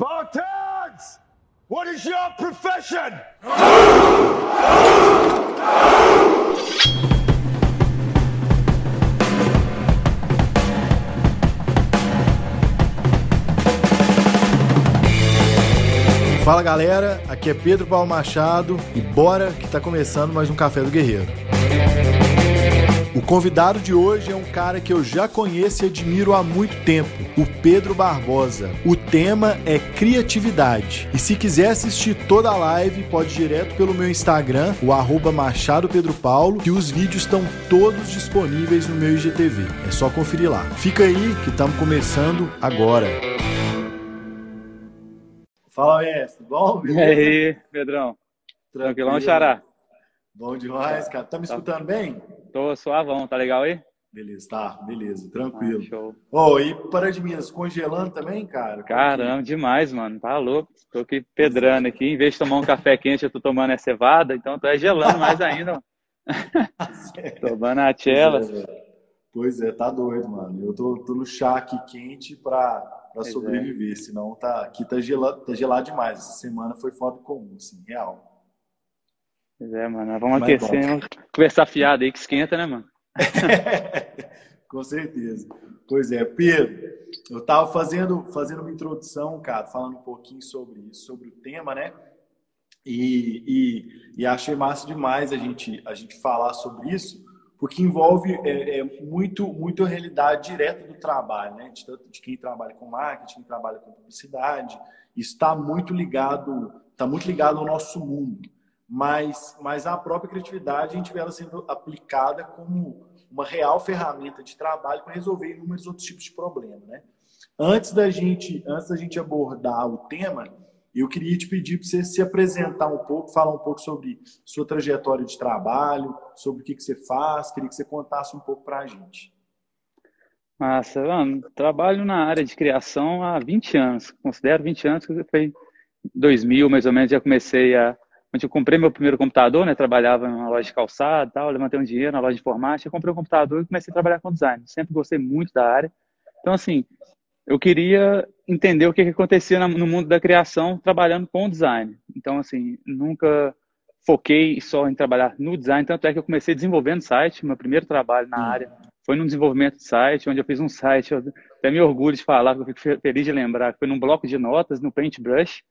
Spartans! What is your profession? Fala galera, aqui é Pedro Paulo Machado e bora que tá começando mais um Café do Guerreiro. O convidado de hoje é um cara que eu já conheço e admiro há muito tempo, o Pedro Barbosa. O tema é criatividade. E se quiser assistir toda a live, pode ir direto pelo meu Instagram, o arroba Machado Pedro Paulo, que os vídeos estão todos disponíveis no meu IGTV. É só conferir lá. Fica aí que estamos começando agora. Fala, mestre. Bom, beleza? E aí, Pedrão? Tranquilão, Xará? Bom demais, cara. Tá me tá. escutando bem? Tô suavão, tá legal aí? Beleza, tá, beleza, tranquilo. Ah, show. Oh, e para de Minas, congelando também, cara? Caramba, demais, mano. Tá louco. Tô aqui pedrando aqui. Em vez de tomar um café quente, eu tô tomando a cevada, então tô gelando mais ainda. tomando a. Pois é, pois é, tá doido, mano. Eu tô, tô no chá aqui quente pra, pra é. sobreviver, é. senão tá, aqui tá gelado, tá gelado demais. Essa semana foi fora do comum, assim, real. Pois é, mano. Vamos Mas aquecer, vamos conversar fiado aí que esquenta, né, mano? Com certeza. Pois é, Pedro, eu estava fazendo, fazendo uma introdução, cara, falando um pouquinho sobre isso, sobre o tema, né? E, e, e achei massa demais a gente, a gente falar sobre isso, porque envolve é, é, muito, muito a realidade direta do trabalho, né? De, tanto de quem trabalha com marketing, quem trabalha com publicidade. Está muito ligado, está muito ligado ao nosso mundo mas, mas a própria criatividade a gente vê ela sendo aplicada como uma real ferramenta de trabalho para resolver inúmeros outros tipos de problemas, né? Antes da gente, antes da gente abordar o tema, eu queria te pedir para você se apresentar um pouco, falar um pouco sobre sua trajetória de trabalho, sobre o que, que você faz, queria que você contasse um pouco para a gente. Massa, mano, trabalho na área de criação há 20 anos, considero 20 anos, que foi 2000 mais ou menos, já comecei a onde eu comprei meu primeiro computador, né? Trabalhava numa loja de calçado, tal, levantei um dinheiro na loja de informática, comprei um computador e comecei a trabalhar com design. Sempre gostei muito da área. Então, assim, eu queria entender o que, que acontecia no mundo da criação trabalhando com design. Então, assim, nunca foquei só em trabalhar no design, tanto é que eu comecei desenvolvendo site, meu primeiro trabalho na área foi no desenvolvimento de site, onde eu fiz um site, eu até me orgulho de falar, eu fico feliz de lembrar, foi num bloco de notas, no Paintbrush,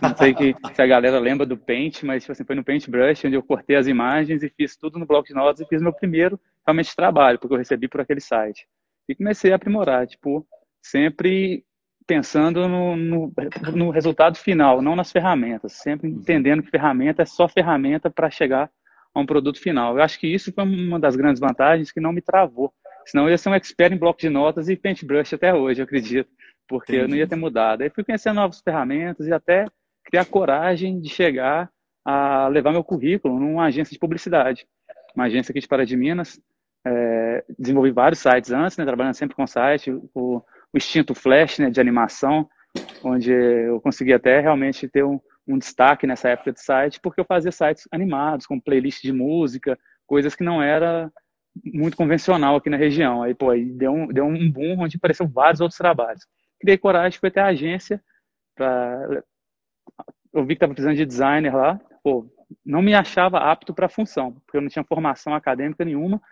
não sei que, se a galera lembra do Paint, mas tipo assim, foi no Paintbrush onde eu cortei as imagens e fiz tudo no bloco de notas e fiz meu primeiro realmente trabalho, porque eu recebi por aquele site. E comecei a aprimorar, tipo, sempre pensando no, no, no resultado final, não nas ferramentas, sempre uhum. entendendo que ferramenta é só ferramenta para chegar a um produto final. Eu acho que isso foi uma das grandes vantagens que não me travou. Senão eu ia ser um expert em bloco de notas e Paintbrush até hoje, eu acredito porque Entendi. eu não ia ter mudado. Aí fui conhecendo novas ferramentas e até criar coragem de chegar a levar meu currículo numa agência de publicidade. Uma agência aqui de Pará de Minas. É, desenvolvi vários sites antes, né, trabalhando sempre com site, o, o instinto flash né, de animação, onde eu consegui até realmente ter um, um destaque nessa época de site, porque eu fazia sites animados, com playlist de música, coisas que não era muito convencional aqui na região. Aí, pô, aí deu um, deu um boom onde apareceram vários outros trabalhos criei coragem, fui até a agência, eu vi que estava precisando de designer lá, pô, não me achava apto para a função, porque eu não tinha formação acadêmica nenhuma,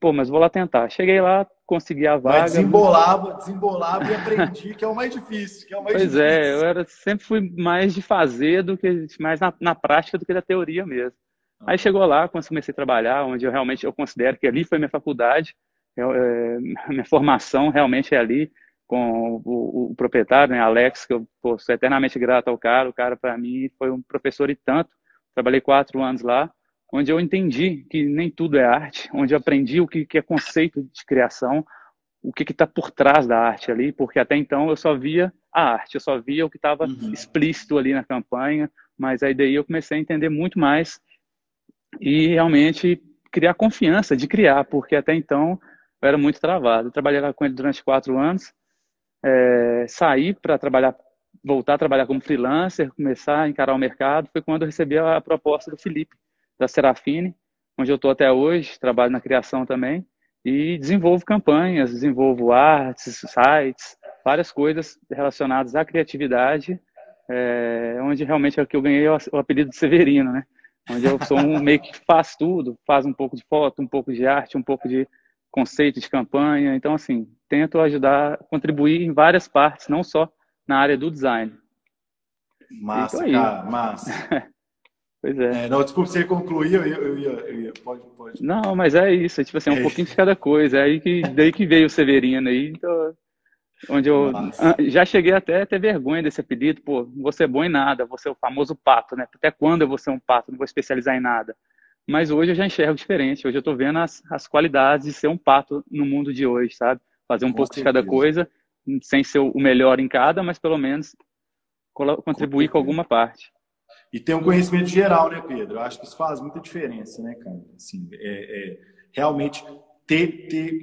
pô, mas vou lá tentar. Cheguei lá, consegui a vaga. Mas desembolava, desembolava e aprendi, que é o mais difícil. Que é o mais pois difícil. é, eu era, sempre fui mais de fazer do que mais na, na prática do que da teoria mesmo. Ah. Aí chegou lá, comecei a trabalhar, onde eu realmente eu considero que ali foi minha faculdade, eu, é, minha formação realmente é ali com o, o, proprietário, né, Alex, que eu pô, sou eternamente grato ao cara. O cara, para mim, foi um professor e tanto. Trabalhei quatro anos lá, onde eu entendi que nem tudo é arte, onde eu aprendi o que, que é conceito de criação, o que está por trás da arte ali, porque até então eu só via a arte, eu só via o que estava uhum. explícito ali na campanha, mas aí daí eu comecei a entender muito mais e realmente criar confiança de criar, porque até então eu era muito travado. Eu trabalhei lá com ele durante quatro anos, é, sair para trabalhar, voltar a trabalhar como freelancer, começar a encarar o mercado, foi quando eu recebi a proposta do Felipe, da Serafine, onde eu estou até hoje, trabalho na criação também, e desenvolvo campanhas, desenvolvo artes, sites, várias coisas relacionadas à criatividade, é, onde realmente é o que eu ganhei o apelido de Severino, né? Onde eu sou um meio que faz tudo, faz um pouco de foto, um pouco de arte, um pouco de conceito de campanha. Então, assim, tento ajudar, contribuir em várias partes, não só na área do design. Massa, cara, massa. pois é. é. Não, desculpa, você concluir, eu ia, eu ia, eu ia, pode, pode. Não, mas é isso, é tipo assim, é um é. pouquinho de cada coisa. É aí que, daí que veio o Severino aí, então, onde eu Nossa. já cheguei até a ter vergonha desse apelido, pô, não vou ser bom em nada, vou ser o famoso pato, né? Até quando eu vou ser um pato, não vou especializar em nada. Mas hoje eu já enxergo diferente, hoje eu tô vendo as, as qualidades de ser um pato no mundo de hoje, sabe? Fazer um Com pouco certeza. de cada coisa, sem ser o melhor em cada, mas pelo menos contribuir com, com alguma parte. E ter um conhecimento geral, né, Pedro? Eu acho que isso faz muita diferença, né, cara? Assim, é, é realmente ter, ter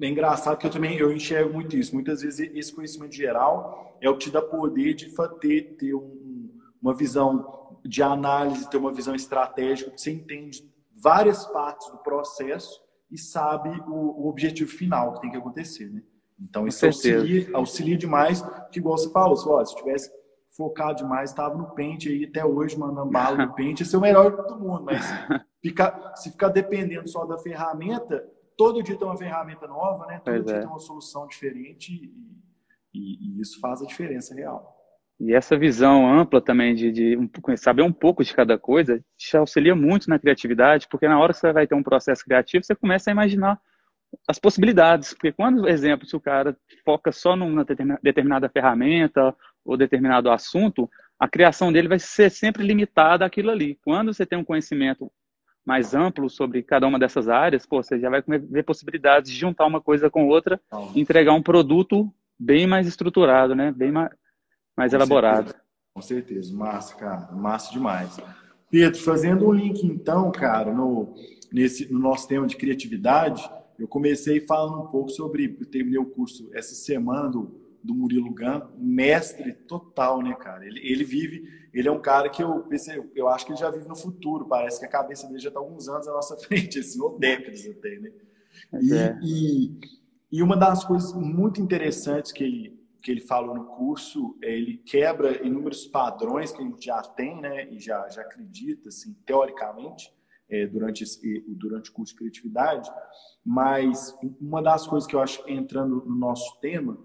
é engraçado que eu também eu enxergo muito isso. Muitas vezes esse conhecimento geral é o que te dá poder de ter, ter um, uma visão de análise, ter uma visão estratégica, você entende várias partes do processo e sabe o, o objetivo final que tem que acontecer, né? Então isso auxilia, auxilia demais, que igual você falou, se, se tivesse focado demais, estava no pente aí até hoje, mandando bala no pente, esse é o melhor do mundo, mas ficar, se ficar dependendo só da ferramenta, todo dia tem uma ferramenta nova, né? Todo pois dia é. tem uma solução diferente e, e, e, isso faz a diferença real. E essa visão ampla também de, de saber um pouco de cada coisa te auxilia muito na criatividade, porque na hora que você vai ter um processo criativo, você começa a imaginar as possibilidades. Porque quando, exemplo, se o cara foca só numa determinada ferramenta ou determinado assunto, a criação dele vai ser sempre limitada àquilo ali. Quando você tem um conhecimento mais amplo sobre cada uma dessas áreas, pô, você já vai ver possibilidades de juntar uma coisa com outra e entregar um produto bem mais estruturado, né? Bem mais, mais com elaborado. Certeza. Com certeza, massa, cara, massa demais. Pedro, fazendo um link então, cara, no, nesse, no nosso tema de criatividade, eu comecei falando um pouco sobre, eu terminei o curso essa semana do do Murilo Gun, mestre total, né, cara? Ele, ele vive, ele é um cara que eu pensei, eu acho que ele já vive no futuro, parece que a cabeça dele já está alguns anos à nossa frente, assim, ou décadas até, né? E, é. e, e, uma das coisas muito interessantes que ele, que ele falou no curso, é ele quebra inúmeros padrões que a gente já tem, né, e já, já acredita, assim, teoricamente, é, durante, esse, durante o curso de criatividade, mas uma das coisas que eu acho, entrando no nosso tema,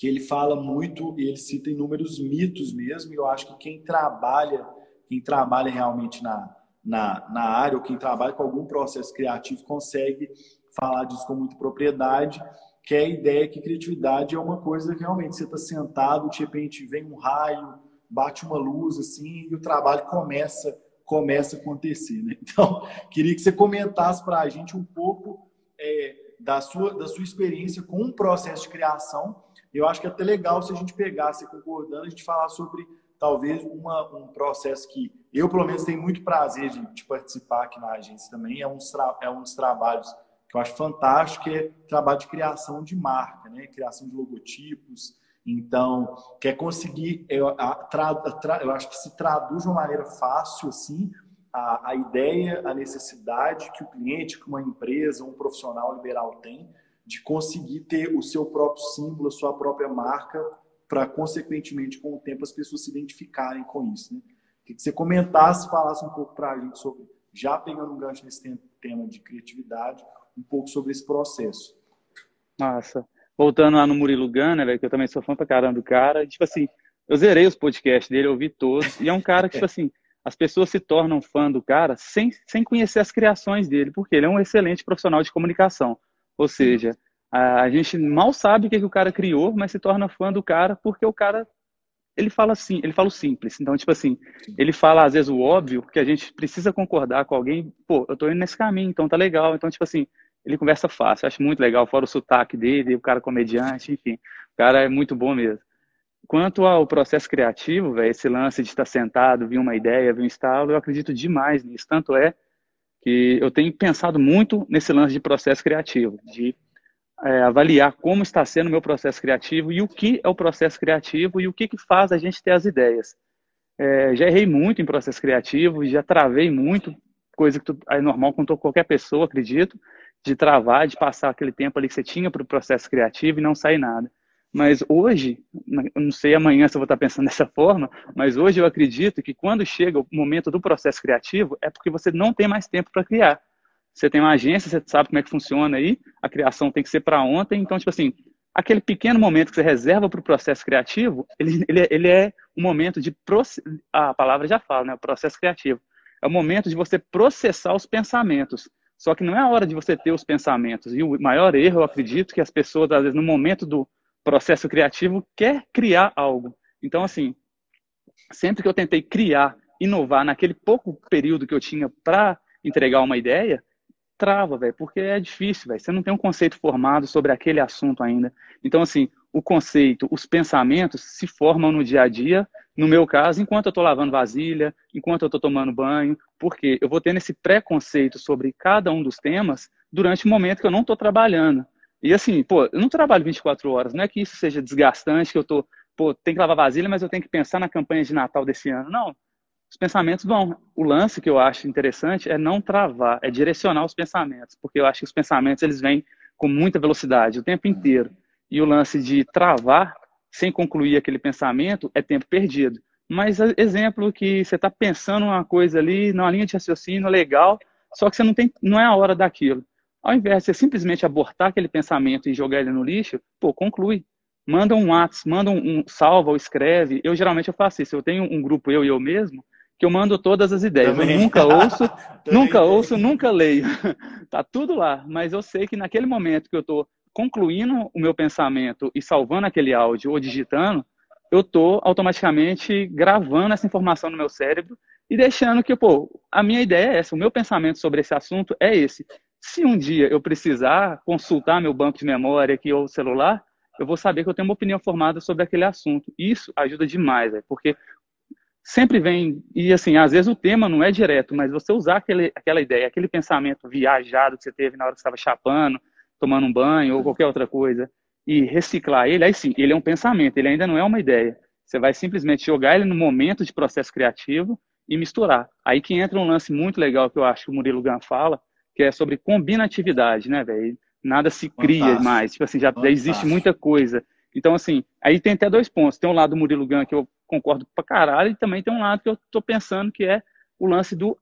que ele fala muito e ele cita inúmeros mitos mesmo. E eu acho que quem trabalha, quem trabalha realmente na, na, na área ou quem trabalha com algum processo criativo consegue falar disso com muita propriedade, que é a ideia que criatividade é uma coisa que realmente você está sentado, de repente vem um raio, bate uma luz assim e o trabalho começa começa a acontecer. Né? Então, queria que você comentasse para a gente um pouco é, da, sua, da sua experiência com um processo de criação eu acho que é até legal se a gente pegasse concordando, a gente falar sobre talvez uma, um processo que eu, pelo menos, tenho muito prazer de, de participar aqui na agência também. É um, é um dos trabalhos que eu acho fantástico, que é trabalho de criação de marca, né? criação de logotipos. Então, quer conseguir, eu, a, tra, tra, eu acho que se traduz de uma maneira fácil, assim, a, a ideia, a necessidade que o cliente, que uma empresa, um profissional liberal tem de conseguir ter o seu próprio símbolo, a sua própria marca, para, consequentemente, com o tempo, as pessoas se identificarem com isso. Né? Que você comentasse, falasse um pouco para a gente sobre, já pegando um gancho nesse tema de criatividade, um pouco sobre esse processo. Massa. Voltando lá no Murilo Gana, velho, que eu também sou fã pra caramba do cara, tipo assim, eu zerei os podcasts dele, ouvi todos, e é um cara que, tipo assim, as pessoas se tornam fã do cara sem, sem conhecer as criações dele, porque ele é um excelente profissional de comunicação. Ou seja, a, a gente mal sabe o que, que o cara criou, mas se torna fã do cara porque o cara ele fala assim, ele fala o simples. Então, tipo assim, ele fala às vezes o óbvio, porque a gente precisa concordar com alguém, pô, eu tô indo nesse caminho, então tá legal. Então, tipo assim, ele conversa fácil, acho muito legal, fora o sotaque dele, o cara comediante, enfim, o cara é muito bom mesmo. Quanto ao processo criativo, velho, esse lance de estar sentado, vir uma ideia, vir um estalo, eu acredito demais nisso. Tanto é que eu tenho pensado muito nesse lance de processo criativo, de é, avaliar como está sendo o meu processo criativo e o que é o processo criativo e o que, que faz a gente ter as ideias. É, já errei muito em processo criativo, já travei muito, coisa que tu, é normal com qualquer pessoa, acredito, de travar, de passar aquele tempo ali que você tinha para o processo criativo e não sair nada. Mas hoje, não sei amanhã se eu vou estar pensando dessa forma, mas hoje eu acredito que quando chega o momento do processo criativo, é porque você não tem mais tempo para criar. Você tem uma agência, você sabe como é que funciona aí, a criação tem que ser para ontem, então, tipo assim, aquele pequeno momento que você reserva para o processo criativo, ele, ele, ele é um momento de. A palavra já fala, né? O processo criativo. É o momento de você processar os pensamentos. Só que não é a hora de você ter os pensamentos. E o maior erro, eu acredito, que as pessoas, às vezes, no momento do processo criativo, quer criar algo. Então, assim, sempre que eu tentei criar, inovar naquele pouco período que eu tinha para entregar uma ideia, trava, velho, porque é difícil, velho. Você não tem um conceito formado sobre aquele assunto ainda. Então, assim, o conceito, os pensamentos se formam no dia a dia, no meu caso, enquanto eu estou lavando vasilha, enquanto eu estou tomando banho, porque eu vou tendo esse preconceito sobre cada um dos temas durante o momento que eu não estou trabalhando. E assim, pô, eu não trabalho 24 horas, não é que isso seja desgastante, que eu tô, pô, tem que lavar vasilha, mas eu tenho que pensar na campanha de Natal desse ano. Não, os pensamentos vão. O lance que eu acho interessante é não travar, é direcionar os pensamentos, porque eu acho que os pensamentos eles vêm com muita velocidade o tempo inteiro. E o lance de travar sem concluir aquele pensamento é tempo perdido. Mas exemplo que você está pensando uma coisa ali, numa linha de raciocínio legal, só que você não tem, não é a hora daquilo. Ao invés de você simplesmente abortar aquele pensamento e jogar ele no lixo, pô, conclui. Manda um WhatsApp, manda um, um salva ou escreve. Eu geralmente eu faço isso. Eu tenho um grupo eu e eu mesmo, que eu mando todas as ideias. Também. Eu nunca ouço, nunca ouço, nunca leio. tá tudo lá, mas eu sei que naquele momento que eu estou concluindo o meu pensamento e salvando aquele áudio ou digitando, eu estou automaticamente gravando essa informação no meu cérebro e deixando que, pô, a minha ideia é essa, o meu pensamento sobre esse assunto é esse. Se um dia eu precisar consultar meu banco de memória aqui ou celular, eu vou saber que eu tenho uma opinião formada sobre aquele assunto. Isso ajuda demais, véio, porque sempre vem, e assim, às vezes o tema não é direto, mas você usar aquele, aquela ideia, aquele pensamento viajado que você teve na hora que você estava chapando, tomando um banho ou qualquer outra coisa, e reciclar ele, aí sim, ele é um pensamento, ele ainda não é uma ideia. Você vai simplesmente jogar ele no momento de processo criativo e misturar. Aí que entra um lance muito legal que eu acho que o Murilo Gun fala, que é sobre combinatividade, né, velho? Nada se cria Fantástico. mais, tipo assim, já, já existe muita coisa. Então, assim, aí tem até dois pontos. Tem um lado do Murilo Gun que eu concordo pra caralho, e também tem um lado que eu tô pensando que é o lance do,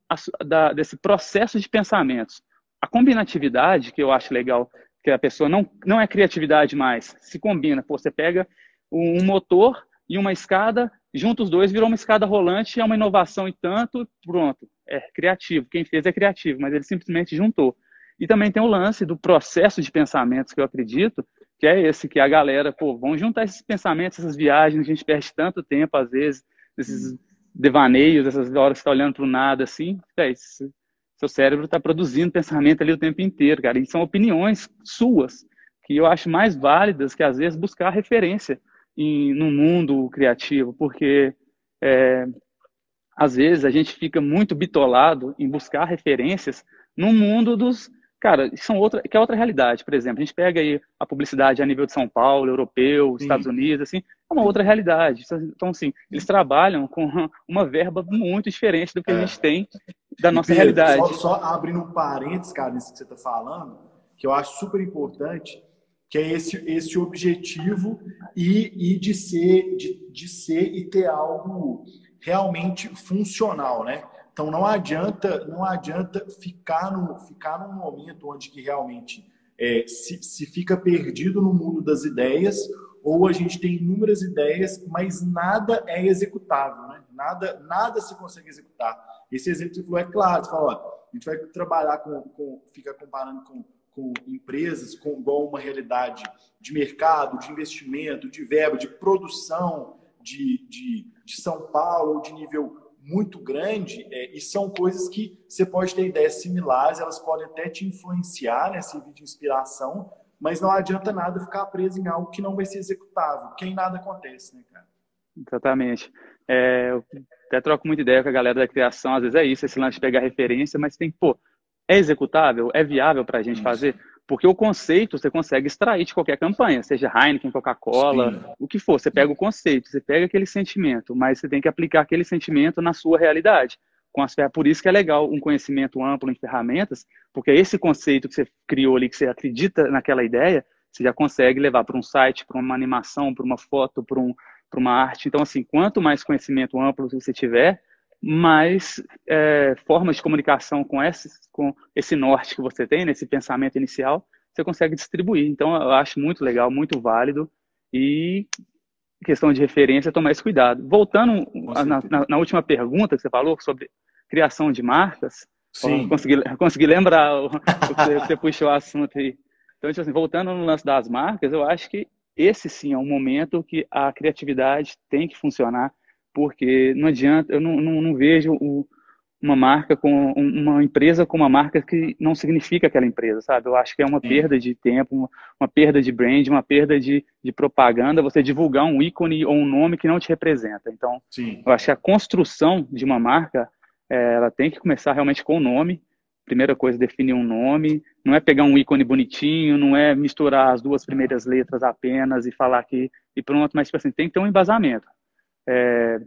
da, desse processo de pensamentos. A combinatividade, que eu acho legal, que a pessoa não, não é criatividade mais, se combina. Pô, você pega um motor e uma escada, junta os dois, virou uma escada rolante, é uma inovação e tanto, pronto, é criativo. Quem fez é criativo, mas ele simplesmente juntou. E também tem o lance do processo de pensamentos, que eu acredito, que é esse, que a galera, pô, vamos juntar esses pensamentos, essas viagens, a gente perde tanto tempo, às vezes, esses devaneios, essas horas que você tá olhando para o nada, assim, é, seu cérebro está produzindo pensamento ali o tempo inteiro, cara, e são opiniões suas, que eu acho mais válidas que, às vezes, buscar referência em, no mundo criativo, porque, é, às vezes, a gente fica muito bitolado em buscar referências no mundo dos Cara, são outra, que é outra realidade. Por exemplo, a gente pega aí a publicidade a nível de São Paulo, europeu, Sim. Estados Unidos, assim, é uma outra realidade. Então, assim, eles trabalham com uma verba muito diferente do que é. a gente tem da nossa Pedro, realidade. Só, só abrindo um parênteses, cara, nisso que você está falando, que eu acho super importante, que é esse, esse objetivo e, e de ser de, de ser e ter algo realmente funcional, né? Então não adianta, não adianta ficar, no, ficar num momento onde que realmente é, se, se fica perdido no mundo das ideias, ou a gente tem inúmeras ideias, mas nada é executável, né? Nada, nada se consegue executar. Esse exemplo que você falou é claro, você fala, ó, a gente vai trabalhar com, com fica comparando com, com empresas com igual uma realidade de mercado, de investimento, de verba, de produção de, de, de São Paulo, de nível muito grande é, e são coisas que você pode ter ideias similares, elas podem até te influenciar, né, servir de inspiração, mas não adianta nada ficar preso em algo que não vai ser executável, que aí nada acontece, né, cara? Exatamente. É, eu até troco muita ideia com a galera da criação, às vezes é isso, esse lance de pegar referência, mas tem, pô, é executável? É viável para a gente isso. fazer? Porque o conceito você consegue extrair de qualquer campanha, seja Heineken, Coca-Cola, o que for. Você pega o conceito, você pega aquele sentimento, mas você tem que aplicar aquele sentimento na sua realidade. Com as, por isso que é legal um conhecimento amplo em ferramentas, porque esse conceito que você criou ali, que você acredita naquela ideia, você já consegue levar para um site, para uma animação, para uma foto, para um, uma arte. Então, assim, quanto mais conhecimento amplo você tiver, mais é, formas de comunicação com esse, com esse norte que você tem, nesse pensamento inicial, você consegue distribuir. Então, eu acho muito legal, muito válido e questão de referência, tomar esse cuidado. Voltando na, na, na, última pergunta que você falou sobre criação de marcas, Sim. Consegui, consegui lembrar o, o que você puxou o assunto aí. Então, tipo assim, voltando no lance das marcas, eu acho que esse sim é um momento que a criatividade tem que funcionar, porque não adianta, eu não, não, não vejo o, uma marca com uma empresa com uma marca que não significa aquela empresa, sabe? Eu acho que é uma perda de tempo, uma, uma perda de brand, uma perda de, de, propaganda, você divulgar um ícone ou um nome que não te representa. Então, Sim. eu acho que a construção de uma marca, é, ela tem que começar realmente com o nome. Primeira coisa, definir um nome. Não é pegar um ícone bonitinho, não é misturar as duas primeiras letras apenas e falar aqui e pronto, mas tipo assim, tem que ter um embasamento. É,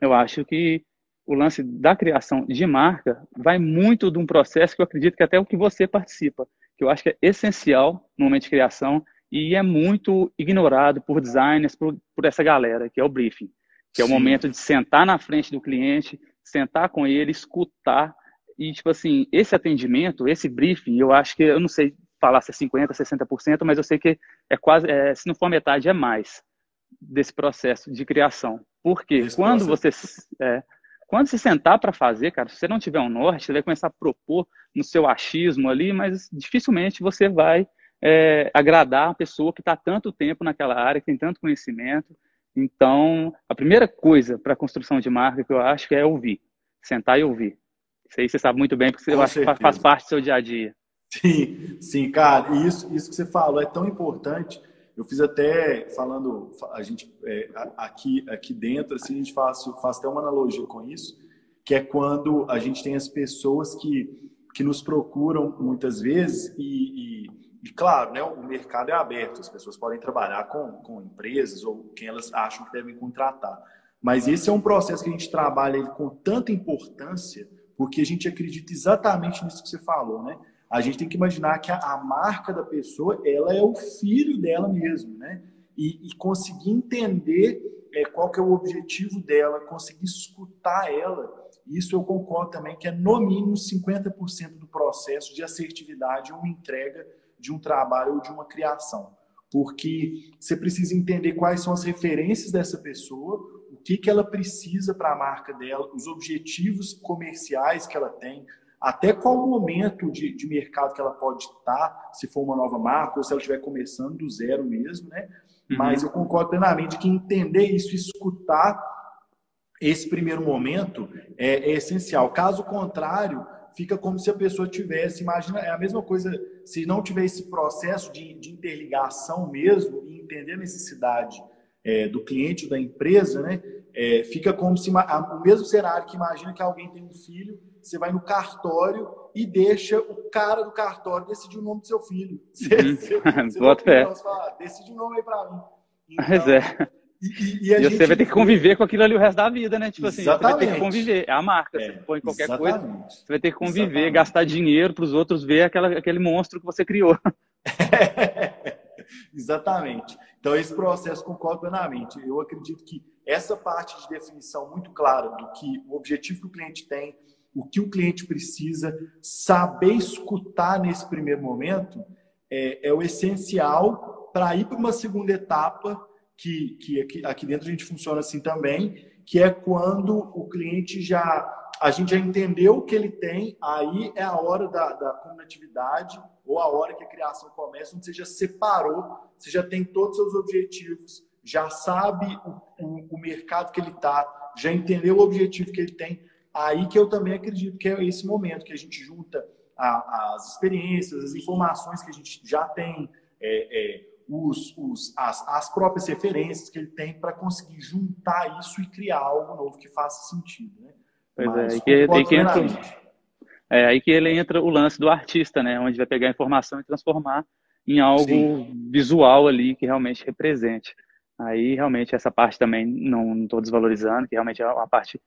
eu acho que o lance da criação de marca vai muito de um processo que eu acredito que até o que você participa, que eu acho que é essencial no momento de criação e é muito ignorado por designers, por, por essa galera, que é o briefing, que é o momento de sentar na frente do cliente, sentar com ele, escutar. E, tipo assim, esse atendimento, esse briefing, eu acho que, eu não sei falar se é 50%, 60%, mas eu sei que é quase, é, se não for metade, é mais desse processo de criação. Porque esse quando processo. você... É, quando se sentar para fazer, cara, se você não tiver um norte, você vai começar a propor no seu achismo ali, mas dificilmente você vai é, agradar a pessoa que está tanto tempo naquela área, que tem tanto conhecimento. Então, a primeira coisa para a construção de marca que eu acho que é ouvir, sentar e ouvir. Isso aí você sabe muito bem, porque você faz parte do seu dia a dia. Sim, sim, cara, e isso, isso que você falou é tão importante eu fiz até, falando, a gente, é, aqui, aqui dentro, assim, a gente faz, faz até uma analogia com isso, que é quando a gente tem as pessoas que, que nos procuram muitas vezes e, e, e, claro, né, o mercado é aberto, as pessoas podem trabalhar com, com empresas ou quem elas acham que devem contratar. Mas esse é um processo que a gente trabalha com tanta importância, porque a gente acredita exatamente nisso que você falou, né? A gente tem que imaginar que a, a marca da pessoa ela é o filho dela mesmo, né? E, e conseguir entender é, qual que é o objetivo dela, conseguir escutar ela. Isso eu concordo também que é no mínimo 50% do processo de assertividade uma entrega de um trabalho ou de uma criação. Porque você precisa entender quais são as referências dessa pessoa, o que, que ela precisa para a marca dela, os objetivos comerciais que ela tem, até qual momento de, de mercado que ela pode estar, se for uma nova marca ou se ela estiver começando do zero mesmo, né? Uhum. Mas eu concordo plenamente que entender isso, escutar esse primeiro momento é, é, essencial. Caso contrário, fica como se a pessoa tivesse, imagina, é a mesma coisa se não tiver esse processo de, de interligação mesmo e entender a necessidade é, do cliente, da empresa, né? É, fica como se o mesmo cenário que imagina que alguém tem um filho você vai no cartório e deixa o cara do cartório decidir o nome do seu filho. Você, uhum. você, você Bota fé. decide o um nome aí para mim. Então, Mas é. E, e, e você vai ter que conviver com aquilo ali o resto da vida, né? Tipo exatamente. assim, você vai ter que conviver. É a marca. É, você põe qualquer exatamente. coisa, você vai ter que conviver, exatamente. gastar dinheiro para os outros ver aquela, aquele monstro que você criou. exatamente. Então, esse processo concordo plenamente. Eu acredito que essa parte de definição muito clara do que o objetivo que o cliente tem, o que o cliente precisa, saber escutar nesse primeiro momento é, é o essencial para ir para uma segunda etapa, que, que aqui, aqui dentro a gente funciona assim também, que é quando o cliente já. A gente já entendeu o que ele tem, aí é a hora da, da combinatividade ou a hora que a criação começa, onde você já separou, você já tem todos os seus objetivos, já sabe o, o, o mercado que ele está, já entendeu o objetivo que ele tem. Aí que eu também acredito que é esse momento que a gente junta a, as experiências, as informações que a gente já tem, é, é, os, os, as, as próprias referências que ele tem para conseguir juntar isso e criar algo novo que faça sentido. Né? Pois Mas, é, que, que entra, é aí que ele entra o lance do artista, né? onde vai pegar a informação e transformar em algo Sim. visual ali que realmente represente. Aí realmente essa parte também não estou desvalorizando, que realmente é uma parte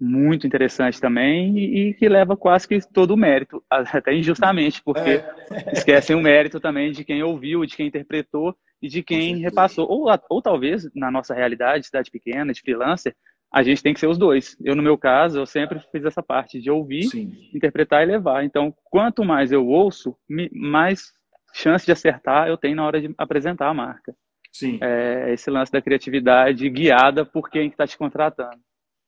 muito interessante também e, e, que leva quase que todo o mérito, até injustamente, porque é. esquecem o mérito também de quem ouviu, de quem interpretou e de quem repassou. Ou, ou talvez, na nossa realidade, cidade pequena, de freelancer, a gente tem que ser os dois. Eu, no meu caso, eu sempre fiz essa parte de ouvir, Sim. interpretar e levar. Então, quanto mais eu ouço, mais chance de acertar eu tenho na hora de apresentar a marca. Sim. É esse lance da criatividade guiada por quem está te contratando.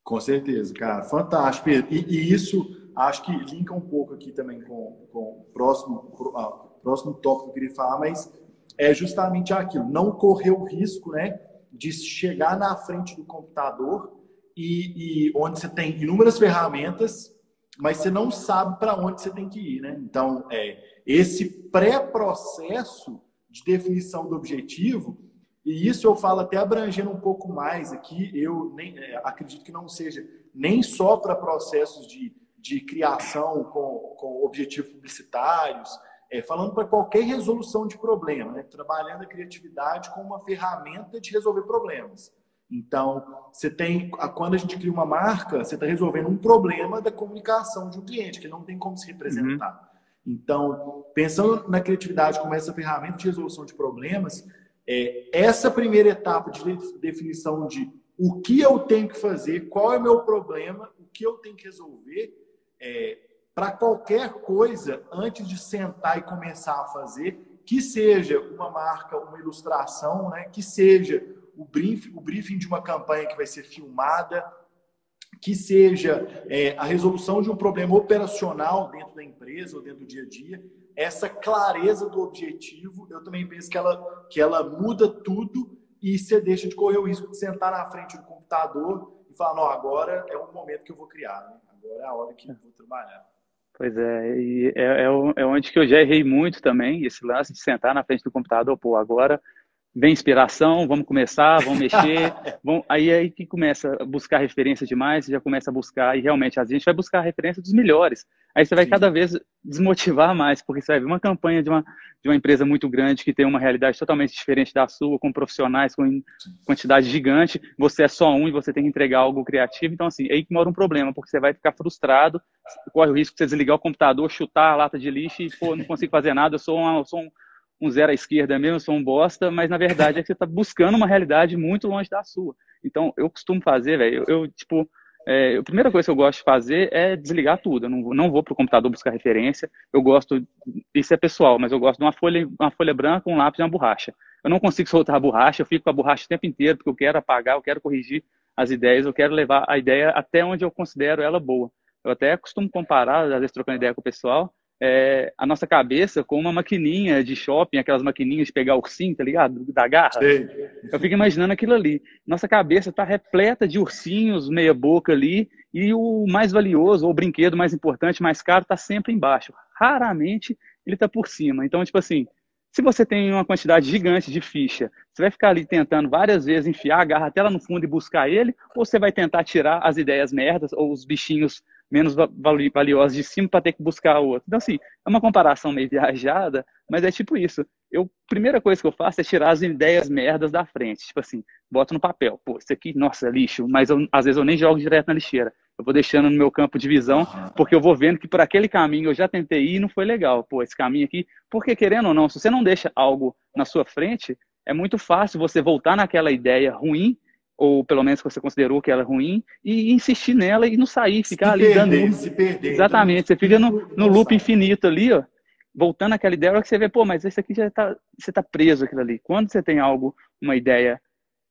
Com certeza, cara. Fantástico, Pedro. E, e, isso acho que linka um pouco aqui também com, com o próximo, uh, próximo tópico que eu queria falar, mas é justamente aquilo, não correr o risco né, de chegar na frente do computador e, e onde você tem inúmeras ferramentas, mas você não sabe para onde você tem que ir. Né? Então, é, esse pré-processo de definição do objetivo, e isso eu falo até abrangendo um pouco mais aqui, eu nem, é, acredito que não seja nem só para processos de, de criação com, com objetivos publicitários, é, falando para qualquer resolução de problema, né? trabalhando a criatividade como uma ferramenta de resolver problemas. Então, você tem, quando a gente cria uma marca, você está resolvendo um problema da comunicação de um cliente, que não tem como se representar. Uhum. Então, pensando na criatividade como essa ferramenta de resolução de problemas, é, essa primeira etapa de definição de o que eu tenho que fazer, qual é o meu problema, o que eu tenho que resolver, é, para qualquer coisa, antes de sentar e começar a fazer, que seja uma marca, uma ilustração, né? que seja o briefing, o briefing de uma campanha que vai ser filmada, que seja é, a resolução de um problema operacional dentro da empresa ou dentro do dia a dia, essa clareza do objetivo, eu também penso que ela, que ela muda tudo e você deixa de correr o risco de sentar na frente do computador e falar, não, agora é o momento que eu vou criar, né? agora é a hora que eu vou trabalhar. Pois é, e é, é, é onde que eu já errei muito também, esse lance de sentar na frente do computador, pô, agora vem inspiração, vamos começar, vamos mexer, vamos... aí aí que começa a buscar referência demais, já começa a buscar, e realmente a gente vai buscar a referência dos melhores. Aí você vai Sim. cada vez desmotivar mais, porque você vai ver uma campanha de uma, de uma empresa muito grande que tem uma realidade totalmente diferente da sua, com profissionais, com quantidade gigante, você é só um e você tem que entregar algo criativo, então assim, aí que mora um problema, porque você vai ficar frustrado, corre o risco de você desligar o computador, chutar a lata de lixo e, pô, não consigo fazer nada, eu sou, uma, eu sou um um zero à esquerda mesmo, sou um bosta, mas na verdade é que você está buscando uma realidade muito longe da sua. Então, eu costumo fazer, velho, eu, eu, tipo, é, a primeira coisa que eu gosto de fazer é desligar tudo. Eu não, não vou para o computador buscar referência. Eu gosto, isso é pessoal, mas eu gosto de uma folha, uma folha branca, um lápis e uma borracha. Eu não consigo soltar a borracha, eu fico com a borracha o tempo inteiro, porque eu quero apagar, eu quero corrigir as ideias, eu quero levar a ideia até onde eu considero ela boa. Eu até costumo comparar, às vezes trocando ideia com o pessoal, é, a nossa cabeça com uma maquininha de shopping, aquelas maquininhas de pegar ursinho, tá ligado? Da garra. Sim. Eu fico imaginando aquilo ali. Nossa cabeça está repleta de ursinhos, meia boca ali, e o mais valioso, ou o brinquedo mais importante, mais caro, está sempre embaixo. Raramente ele está por cima. Então, tipo assim, se você tem uma quantidade gigante de ficha, você vai ficar ali tentando várias vezes enfiar a garra até lá no fundo e buscar ele, ou você vai tentar tirar as ideias merdas ou os bichinhos menos valiosos de cima para ter que buscar outro. Então, assim, é uma comparação meio viajada, mas é tipo isso. Eu, primeira coisa que eu faço é tirar as ideias merdas da frente. Tipo assim, boto no papel. Pô, isso aqui, nossa, lixo. Mas eu, às vezes eu nem jogo direto na lixeira. Eu vou deixando no meu campo de visão, porque eu vou vendo que por aquele caminho eu já tentei ir e não foi legal. Pô, esse caminho aqui. Porque, querendo ou não, se você não deixa algo na sua frente, é muito fácil você voltar naquela ideia ruim ou pelo menos que você considerou que ela é ruim, e insistir nela e não sair, ficar se ali perder, dando. Se perder, Exatamente, então, você fica no, no loop infinito ali, ó, voltando àquela ideia, que você vê, pô, mas esse aqui já tá, você tá preso aquilo ali. Quando você tem algo, uma ideia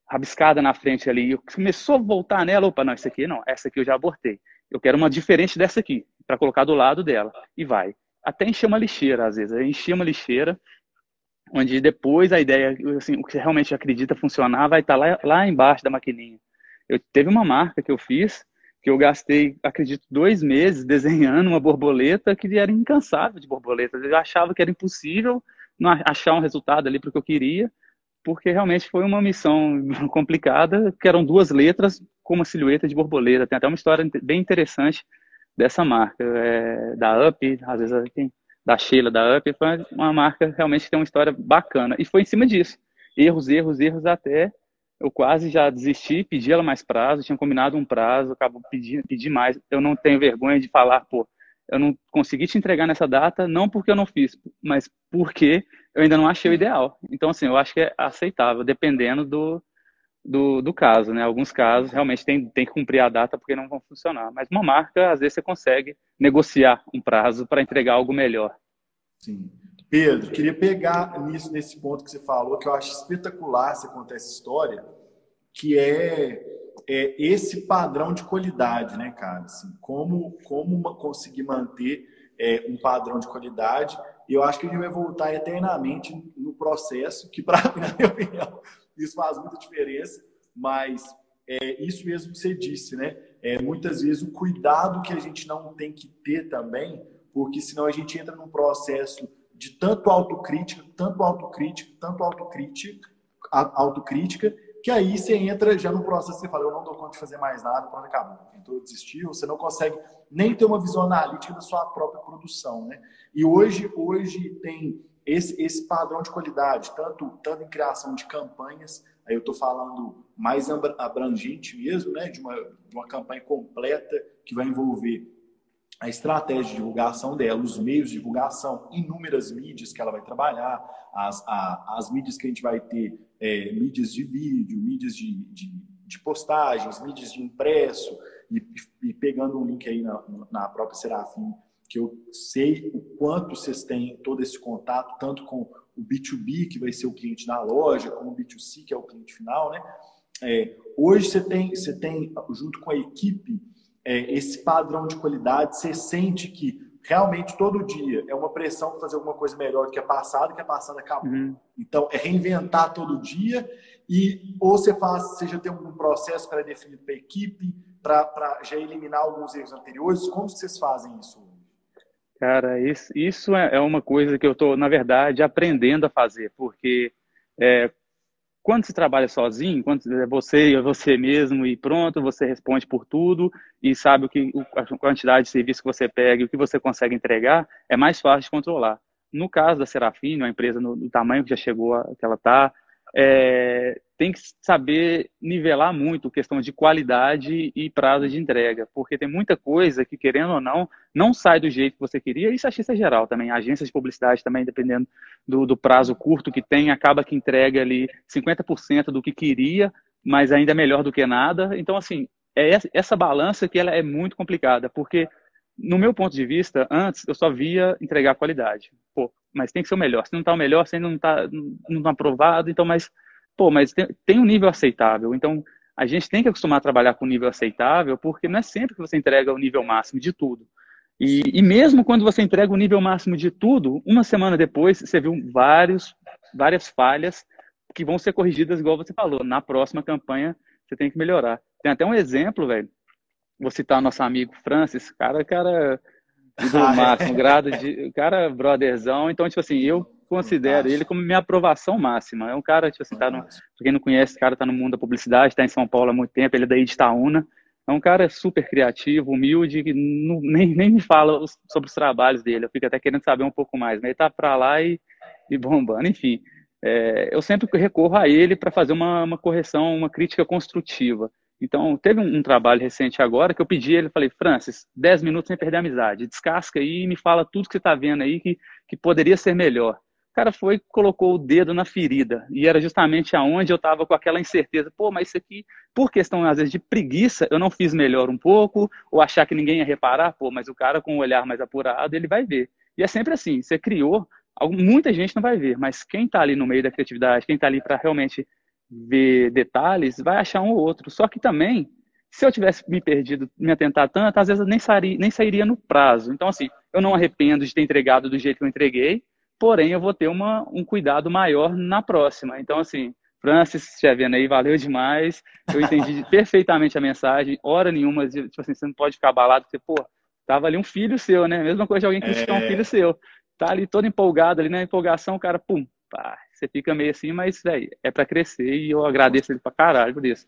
rabiscada na frente ali, e começou a voltar nela, opa, não, essa aqui não, essa aqui eu já abortei. Eu quero uma diferente dessa aqui, para colocar do lado dela. E vai. Até encher uma lixeira, às vezes. Encher uma lixeira, onde depois a ideia, assim, o que realmente acredita funcionar, vai estar tá lá, lá embaixo da maquininha. Eu teve uma marca que eu fiz que eu gastei, acredito, dois meses desenhando uma borboleta que era incansável de borboletas. Eu achava que era impossível achar um resultado ali para o que eu queria, porque realmente foi uma missão complicada, que eram duas letras com uma silhueta de borboleta. Tem até uma história bem interessante dessa marca, é, da UP, às vezes tem da Sheila, da Up, foi uma marca realmente que tem uma história bacana. E foi em cima disso. Erros, erros, erros, até eu quase já desisti, pedi ela mais prazo, tinha combinado um prazo, acabou pedindo pedi mais. Eu não tenho vergonha de falar, pô, eu não consegui te entregar nessa data, não porque eu não fiz, mas porque eu ainda não achei o ideal. Então, assim, eu acho que é aceitável, dependendo do, do, do caso, né? Alguns casos realmente tem, tem que cumprir a data porque não vão funcionar. Mas uma marca, às vezes, você consegue negociar um prazo para entregar algo melhor. Sim. Pedro, queria pegar nisso, nesse ponto que você falou, que eu acho espetacular você contar essa história, que é, é esse padrão de qualidade, né, cara? Assim, como, como conseguir manter é, um padrão de qualidade. E eu acho que a gente vai voltar eternamente no processo, que, para na minha opinião, isso faz muita diferença, mas é isso mesmo que você disse, né? É, muitas vezes o cuidado que a gente não tem que ter também, porque senão a gente entra num processo de tanto autocrítica, tanto autocrítica, tanto autocrítica, autocrítica, que aí você entra já no processo, você fala, eu não dou conta de fazer mais nada, quando acabou. Então, desistiu, você não consegue nem ter uma visão analítica da sua própria produção, né? E hoje, hoje tem esse, esse padrão de qualidade, tanto, tanto em criação de campanhas, aí eu estou falando mais abrangente mesmo, né? De uma, de uma campanha completa que vai envolver a estratégia de divulgação dela, os meios de divulgação, inúmeras mídias que ela vai trabalhar, as, a, as mídias que a gente vai ter, é, mídias de vídeo, mídias de, de, de, postagens, mídias de impresso, e, e pegando um link aí na, na própria Serafim, que eu sei o quanto vocês têm todo esse contato, tanto com o B2B, que vai ser o cliente da loja, como o B2C, que é o cliente final, né? É, hoje você tem, você tem, junto com a equipe, é, esse padrão de qualidade, você sente que realmente todo dia é uma pressão para fazer alguma coisa melhor do que a passada, que a passada acabou. Uhum. Então, é reinventar todo dia e ou você faz, você já tem um processo pré-definido para a equipe, para já eliminar alguns erros anteriores. Como vocês fazem isso? Cara, isso, é, é uma coisa que eu estou, na verdade, aprendendo a fazer, porque é, quando se trabalha sozinho, quando é você é você mesmo e pronto, você responde por tudo e sabe o que a quantidade de serviço que você pega e o que você consegue entregar, é mais fácil de controlar. No caso da Serafine, uma empresa no, no tamanho que já chegou a, que ela está, é, tem que saber nivelar muito questão de qualidade e prazo de entrega, porque tem muita coisa que, querendo ou não, não sai do jeito que você queria, isso é geral também, agências de publicidade também, dependendo do, do prazo curto que tem, acaba que entrega ali 50% do que queria, mas ainda é melhor do que nada, então assim, é essa balança que ela é muito complicada, porque no meu ponto de vista, antes eu só via entregar qualidade. Pô, mas tem que ser o melhor. Se não está o melhor, se ainda não está não tá aprovado, então, mas, pô, mas tem, tem um nível aceitável. Então, a gente tem que acostumar a trabalhar com um nível aceitável, porque não é sempre que você entrega o nível máximo de tudo. E, e mesmo quando você entrega o nível máximo de tudo, uma semana depois, você viu vários, várias falhas que vão ser corrigidas, igual você falou. Na próxima campanha, você tem que melhorar. Tem até um exemplo, velho. Vou citar nosso amigo Francis, cara, cara do ah, é. máximo, grado de cara brotherzão. Então, tipo assim, eu considero ele como minha aprovação máxima. É um cara, tipo assim, tá no, pra quem não conhece, o cara tá no mundo da publicidade, tá em São Paulo há muito tempo, ele é daí de Itaúna. É um cara super criativo, humilde, que não, nem, nem me fala os, sobre os trabalhos dele. Eu fico até querendo saber um pouco mais, mas ele tá pra lá e, e bombando. Enfim, é, eu sempre recorro a ele para fazer uma, uma correção, uma crítica construtiva. Então, teve um, um, trabalho recente agora que eu pedi ele, falei, Francis, 10 minutos sem perder a amizade, descasca aí e me fala tudo que você está vendo aí que, que poderia ser melhor. O cara foi colocou o dedo na ferida, e era justamente aonde eu estava com aquela incerteza, pô, mas isso aqui, por questão, às vezes, de preguiça, eu não fiz melhor um pouco, ou achar que ninguém ia reparar, pô, mas o cara com o olhar mais apurado, ele vai ver. E é sempre assim, você criou, muita gente não vai ver, mas quem está ali no meio da criatividade, quem está ali para realmente ver detalhes, vai achar um ou outro. Só que também, se eu tivesse me perdido, me atentado tanto, às vezes eu nem sairia, nem sairia no prazo. Então, assim, eu não arrependo de ter entregado do jeito que eu entreguei, porém eu vou ter uma, um cuidado maior na próxima. Então, assim, Francis, se vendo aí, valeu demais. Eu entendi perfeitamente a mensagem, hora nenhuma, tipo assim, você não pode ficar abalado, porque, pô, tava ali um filho seu, né? Mesma coisa de alguém criticar é... um filho seu. Tá ali todo empolgado, ali na empolgação, o cara, pum, pá, você fica meio assim, mas véio, é para crescer e eu agradeço ele para caralho por isso.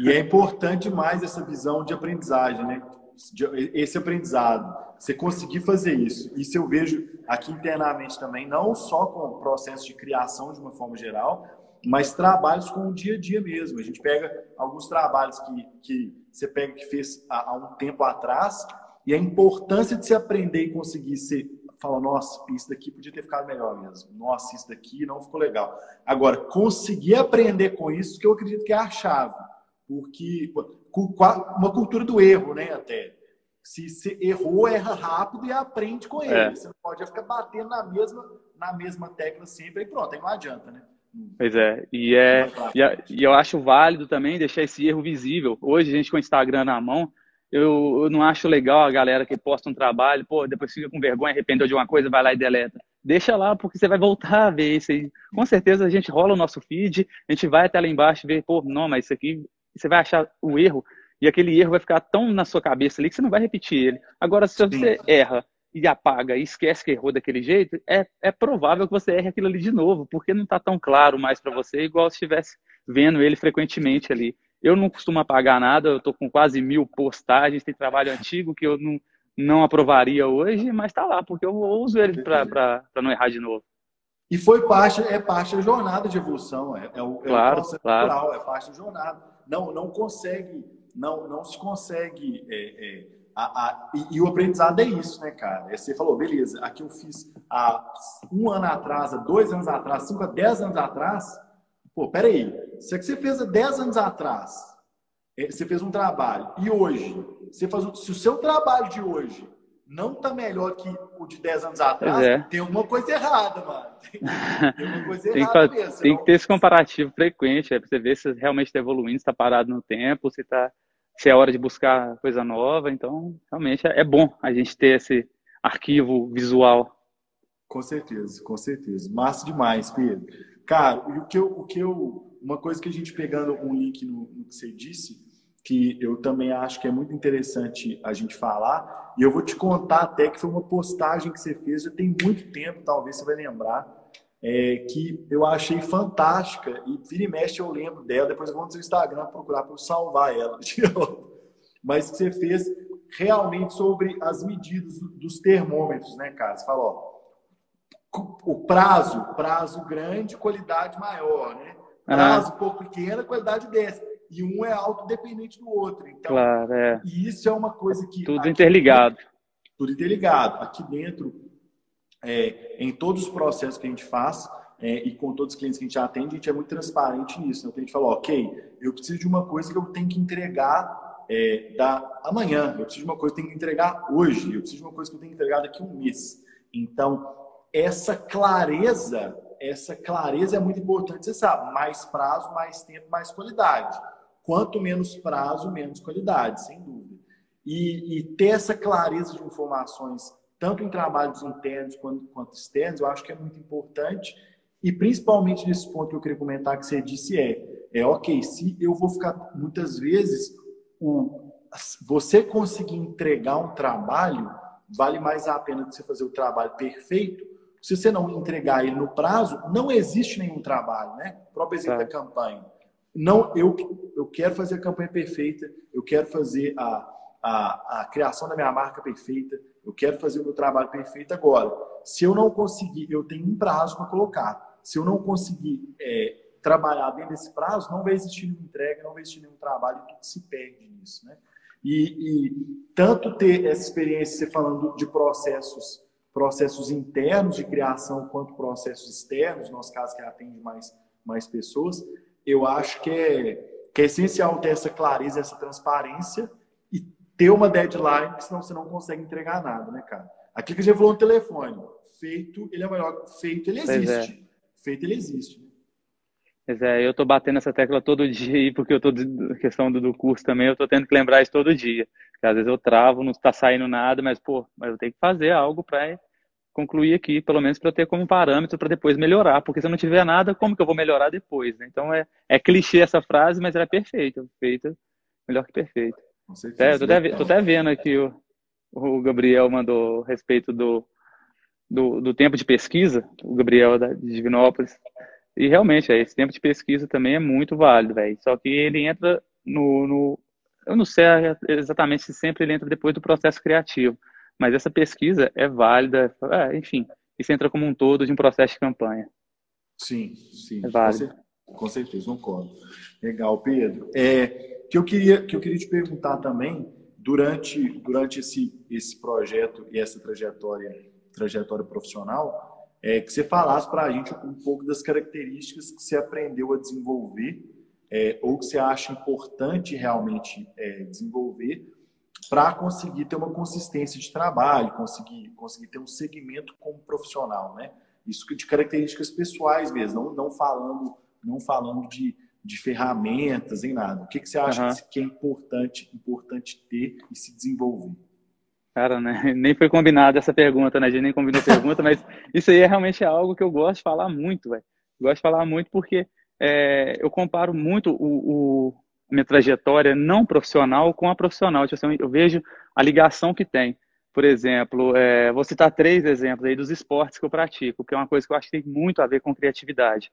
E é importante mais essa visão de aprendizagem, né? Esse aprendizado, você conseguir fazer isso. Isso eu vejo aqui internamente também, não só com o processo de criação de uma forma geral, mas trabalhos com o dia a dia mesmo. A gente pega alguns trabalhos que, que você pega que fez há, há um tempo atrás e a importância de se aprender e conseguir ser fala, nossa, isso daqui podia ter ficado melhor mesmo. Nossa, isso daqui não ficou legal. Agora, conseguir aprender com isso, que eu acredito que é a chave. Porque uma cultura do erro, né, até. Se você errou, erra rápido e aprende com ele. É. Você não pode ficar batendo na mesma, na mesma tecla sempre e pronto, aí não adianta, né? Pois é, e, é, e, e, eu acho válido também deixar esse erro visível. Hoje, a gente com o Instagram na mão, eu, eu, não acho legal a galera que posta um trabalho, pô, depois fica com vergonha, arrependeu de uma coisa, vai lá e deleta. Deixa lá, porque você vai voltar a ver isso aí. Com certeza a gente rola o nosso feed, a gente vai até lá embaixo e vê, pô, não, mas isso aqui, você vai achar o erro, e aquele erro vai ficar tão na sua cabeça ali que você não vai repetir ele. Agora, se você Sim. erra e apaga e esquece que errou daquele jeito, é, é provável que você erre aquilo ali de novo, porque não está tão claro mais para você, igual se estivesse vendo ele frequentemente ali. Eu não costumo apagar nada, eu estou com quase mil postagens, tem trabalho antigo que eu não, não aprovaria hoje, mas está lá, porque eu uso ele para não errar de novo. E foi parte, é parte da jornada de evolução, é, é o, claro, é o claro. Natural, é parte da jornada. Não, não consegue, não, não se consegue é, é a, a, e, e, o aprendizado é isso, né, cara? É, você falou, beleza, aqui eu fiz há um ano atrás, há dois anos atrás, cinco a dez anos atrás. Pô, peraí, se é que você fez há dez anos atrás, é, você fez um trabalho, e hoje, você faz, se o seu trabalho de hoje não tá melhor que o de 10 anos atrás, é. tem alguma coisa errada, mano. Tem, tem uma coisa tem errada que, mesmo. Tem não... que ter esse comparativo frequente, é, pra você ver se realmente está evoluindo, se está parado no tempo, se está se é hora de buscar coisa nova. Então, realmente é bom a gente ter esse arquivo visual. Com certeza, com certeza. Massa demais, Pedro. Cara, o que eu, o que eu, uma coisa que a gente pegando um link no, no que você disse, que eu também acho que é muito interessante a gente falar, e eu vou te contar até que foi uma postagem que você fez já tem muito tempo, talvez você vai lembrar, é, que eu achei fantástica e vira e mexe eu lembro dela. Depois eu vou no seu Instagram procurar para salvar ela. Mas que você fez realmente sobre as medidas dos termômetros, né, cara? Você falou, ó, o prazo, prazo grande, qualidade maior, né? Prazo uhum. pouco pequeno, qualidade dessa. E um é alto dependente do outro. Então, claro, é. E isso é uma coisa que. Tudo interligado. Dentro, tudo interligado. Aqui dentro é, em todos os processos que a gente faz é, e com todos os clientes que a gente atende, a gente é muito transparente nisso. Né? Então a gente fala, ok, eu preciso de uma coisa que eu tenho que entregar é, da amanhã, eu preciso de uma coisa que eu tenho que entregar hoje, eu preciso de uma coisa que eu tenho que entregar daqui a um mês. Então, essa clareza, essa clareza é muito importante, você sabe, mais prazo, mais tempo, mais qualidade. Quanto menos prazo, menos qualidade, sem dúvida. E, e ter essa clareza de informações tanto em trabalhos internos quanto, quanto externos, eu acho que é muito importante. E principalmente nesse ponto que eu queria comentar que você disse é, é ok, se eu vou ficar muitas vezes o, você conseguir entregar um trabalho vale mais a pena você fazer o trabalho perfeito. Se você não entregar ele no prazo, não existe nenhum trabalho, né? O próprio exemplo é. da campanha. Não, eu, eu quero fazer a campanha perfeita, eu quero fazer a, a, a criação da minha marca perfeita, eu quero fazer o meu trabalho perfeito agora. Se eu não conseguir, eu tenho um prazo para colocar. Se eu não conseguir é, trabalhar dentro desse prazo, não vai existir nenhuma entrega, não vai existir nenhum trabalho tudo se perde nisso, né? E, e tanto ter essa experiência, você falando de processos, processos internos de criação, quanto processos externos, no nosso caso que atende mais, mais pessoas, eu acho que é, que é essencial ter essa clareza, essa transparência ter uma deadline, senão você não consegue entregar nada, né, cara? Aqui que a gente falou no telefone, feito, ele é melhor, feito, ele é. existe. É. Feito, ele existe. Né? Pois é, eu tô batendo essa tecla todo dia aí, porque eu tô, questão do, do curso também, eu tô tendo que lembrar isso todo dia. Porque às vezes eu travo, não tá saindo nada, mas, pô, mas eu tenho que fazer algo para concluir aqui, pelo menos para ter como parâmetro para depois melhorar, porque se eu não tiver nada, como que eu vou melhorar depois, né? Então é, é clichê essa frase, mas ela é perfeita, feita, melhor que perfeita. É, tô até, até vendo aqui o, o Gabriel mandou a respeito do, do, do, tempo de pesquisa, o Gabriel da, de Divinópolis. E realmente, é, esse tempo de pesquisa também é muito válido, velho. Só que ele entra no, no, Eu não sei exatamente se sempre ele entra depois do processo criativo, mas essa pesquisa é válida, é, enfim, isso entra como um todo de um processo de campanha. Sim, sim. É válido. Com certeza, concordo. Legal, Pedro. É, que eu queria que eu queria te perguntar também durante durante esse esse projeto e essa trajetória trajetória profissional, é que você falasse para a gente um pouco das características que você aprendeu a desenvolver é, ou que você acha importante realmente é, desenvolver para conseguir ter uma consistência de trabalho, conseguir, conseguir ter um segmento como profissional, né? Isso de características pessoais mesmo, não, não falando, não falando de, de ferramentas em nada. O que, que você acha uhum. que é importante, importante ter e se desenvolver? Cara, né? nem foi combinada essa pergunta, né? A gente nem combinou a pergunta, mas isso aí é realmente algo que eu gosto de falar muito, velho. Gosto de falar muito porque é, eu comparo muito o, o, minha trajetória não profissional com a profissional. Tipo assim, eu vejo a ligação que tem. Por exemplo, é, vou citar três exemplos aí dos esportes que eu pratico, que é uma coisa que eu acho que tem muito a ver com criatividade.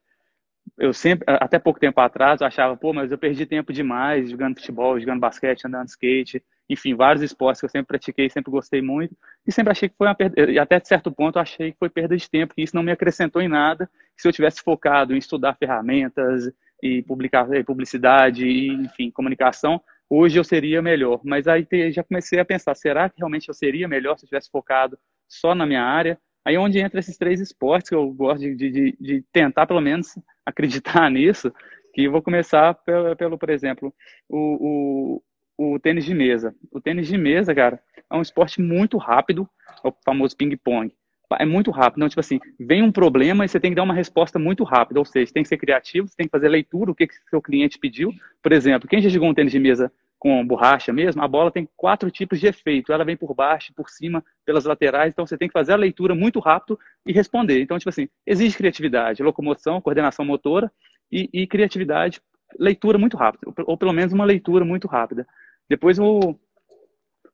Eu sempre, até pouco tempo atrás, eu achava, pô, mas eu perdi tempo demais jogando futebol, jogando basquete, andando skate, enfim, vários esportes que eu sempre pratiquei, sempre gostei muito, e sempre achei que foi uma perda, e até certo ponto eu achei que foi perda de tempo, que isso não me acrescentou em nada, se eu tivesse focado em estudar ferramentas, e publicar, publicidade, e, enfim, comunicação, hoje eu seria melhor. Mas aí já comecei a pensar, será que realmente eu seria melhor se eu tivesse focado só na minha área? Aí é onde entra esses três esportes que eu gosto de, de, de tentar pelo menos acreditar nisso, que vou começar pelo, pelo por exemplo, o, o, o tênis de mesa. O tênis de mesa, cara, é um esporte muito rápido, o famoso ping-pong é muito rápido. Então, tipo assim, vem um problema e você tem que dar uma resposta muito rápida. Ou seja, tem que ser criativo, você tem que fazer leitura, o que, que seu cliente pediu. Por exemplo, quem já jogou um tênis de mesa com borracha mesmo, a bola tem quatro tipos de efeito. Ela vem por baixo, por cima, pelas laterais. Então, você tem que fazer a leitura muito rápido e responder. Então, tipo assim, exige criatividade, locomoção, coordenação motora e, e criatividade, leitura muito rápida. Ou pelo menos uma leitura muito rápida. Depois, o,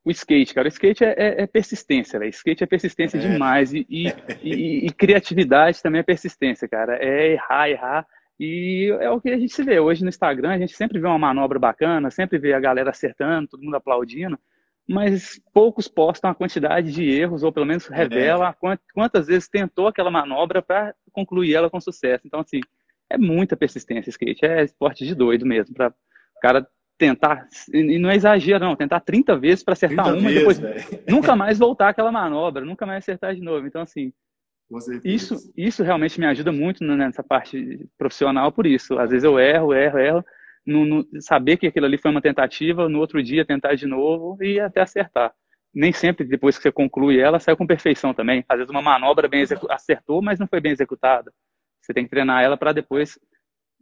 o skate, cara. O skate é, é, é persistência, velho. Skate é persistência é. demais. E, e, e, e, criatividade também é persistência, cara. É errar, errar. E é o que a gente se vê hoje no Instagram. A gente sempre vê uma manobra bacana, sempre vê a galera acertando, todo mundo aplaudindo. Mas poucos postam a quantidade de erros, ou pelo menos revela é. quantas vezes tentou aquela manobra para concluir ela com sucesso. Então, assim, é muita persistência skate. É esporte de doido mesmo. Para o cara tentar, e não é exagero, não, tentar 30 vezes para acertar uma vezes, e depois véio. nunca mais voltar aquela manobra, nunca mais acertar de novo. Então, assim, isso, isso realmente me ajuda muito nessa parte profissional por isso. Às vezes eu erro, erro, erro, no, no, saber que aquilo ali foi uma tentativa, no outro dia tentar de novo e até acertar. Nem sempre, depois que você conclui ela, sai com perfeição também. Às vezes uma manobra bem acertou, mas não foi bem executada. Você tem que treinar ela para depois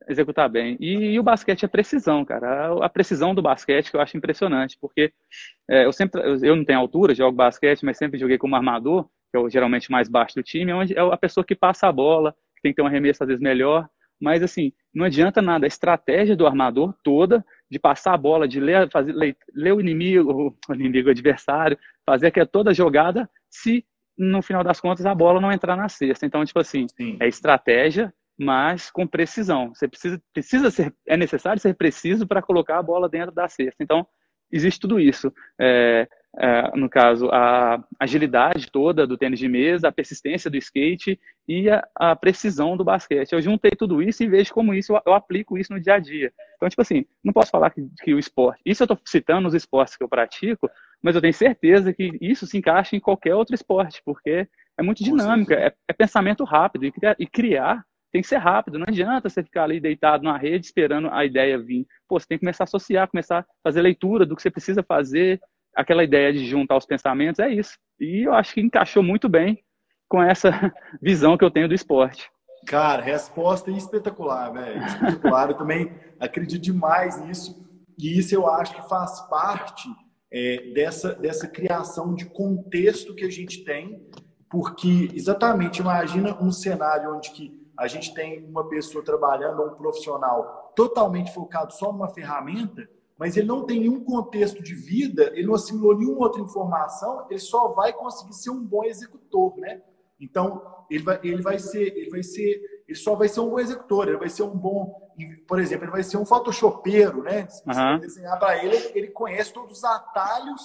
executar bem. E, e, o basquete é precisão, cara. A, a, precisão do basquete que eu acho impressionante, porque é, eu sempre, eu, eu, não tenho altura, jogo basquete, mas sempre joguei como armador, que é o geralmente mais baixo do time, onde é a pessoa que passa a bola, que tem que ter um arremesso às vezes melhor. Mas assim, não adianta nada. A estratégia do armador toda de passar a bola, de ler, fazer, ler, ler o inimigo, o inimigo adversário, fazer aquela toda jogada, se no final das contas a bola não entrar na cesta. Então, tipo assim, Sim. é estratégia mas com precisão. Você precisa, precisa ser, é necessário ser preciso para colocar a bola dentro da cesta. Então, existe tudo isso. É, é, no caso, a agilidade toda do tênis de mesa, a persistência do skate e a, a, precisão do basquete. Eu juntei tudo isso e vejo como isso, eu, eu, aplico isso no dia a dia. Então, tipo assim, não posso falar que, que o esporte, isso eu estou citando os esportes que eu pratico, mas eu tenho certeza que isso se encaixa em qualquer outro esporte, porque é muito dinâmico, é, é pensamento rápido e criar, e criar tem que ser rápido. Não adianta você ficar ali deitado na rede esperando a ideia vir. Pô, você tem que começar a associar, começar a fazer leitura do que você precisa fazer. Aquela ideia de juntar os pensamentos é isso. E eu acho que encaixou muito bem com essa visão que eu tenho do esporte. Cara, resposta espetacular, velho. Espetacular. eu também acredito demais nisso. E isso eu acho que faz parte é, dessa, dessa criação de contexto que a gente tem. Porque, exatamente, imagina um cenário onde que a gente tem uma pessoa trabalhando, um profissional totalmente focado só numa ferramenta, mas ele não tem nenhum contexto de vida, ele não assimilou nenhuma outra informação, ele só vai conseguir ser um bom executor, né? Então, ele vai, ele vai ser, ele vai ser, ele só vai ser um bom executor, ele vai ser um bom, por exemplo, ele vai ser um photoshopeiro, né? Se você uhum. desenhar para ele, ele conhece todos os atalhos,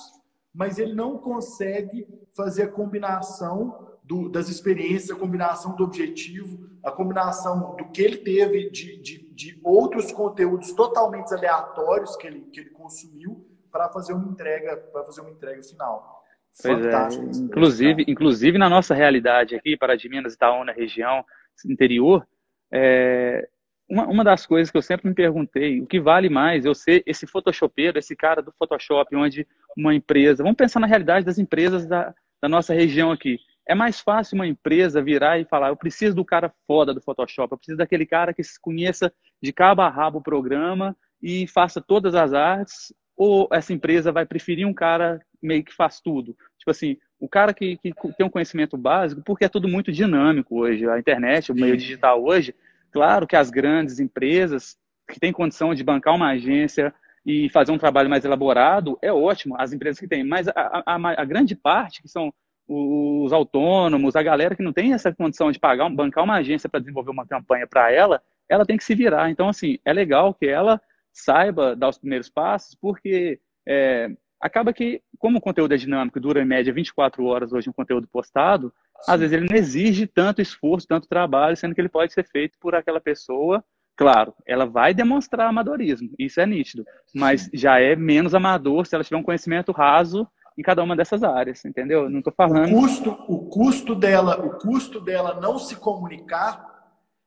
mas ele não consegue fazer a combinação do, das experiências, a combinação do objetivo, a combinação do que ele teve de, de de outros conteúdos totalmente aleatórios que ele, que ele consumiu para fazer uma entrega para fazer uma entrega final. Pois é. Fantástico. É. Inclusive, inclusive na nossa realidade aqui, para de Minas, Itaúna, região interior, é, uma, uma das coisas que eu sempre me perguntei, o que vale mais eu ser esse photoshopeiro, esse cara do Photoshop, onde uma empresa, vamos pensar na realidade das empresas da, da nossa região aqui. É mais fácil uma empresa virar e falar: eu preciso do cara foda do Photoshop, eu preciso daquele cara que conheça de cabo a rabo o programa e faça todas as artes, ou essa empresa vai preferir um cara meio que faz tudo? Tipo assim, o cara que, que tem um conhecimento básico, porque é tudo muito dinâmico hoje, a internet, o meio digital hoje, claro que as grandes empresas que têm condição de bancar uma agência e fazer um trabalho mais elaborado, é ótimo, as empresas que têm, mas a, a, a grande parte, que são os autônomos, a galera que não tem essa condição de pagar, bancar uma agência para desenvolver uma campanha para ela, ela tem que se virar. Então, assim, é legal que ela saiba dar os primeiros passos, porque é, acaba que, como o conteúdo é dinâmico, dura em média 24 horas hoje um conteúdo postado, Sim. às vezes ele não exige tanto esforço, tanto trabalho, sendo que ele pode ser feito por aquela pessoa. Claro, ela vai demonstrar amadorismo, isso é nítido, mas Sim. já é menos amador se ela tiver um conhecimento raso em cada uma dessas áreas, entendeu? Não estou falando. O custo, o custo dela, o custo dela não se comunicar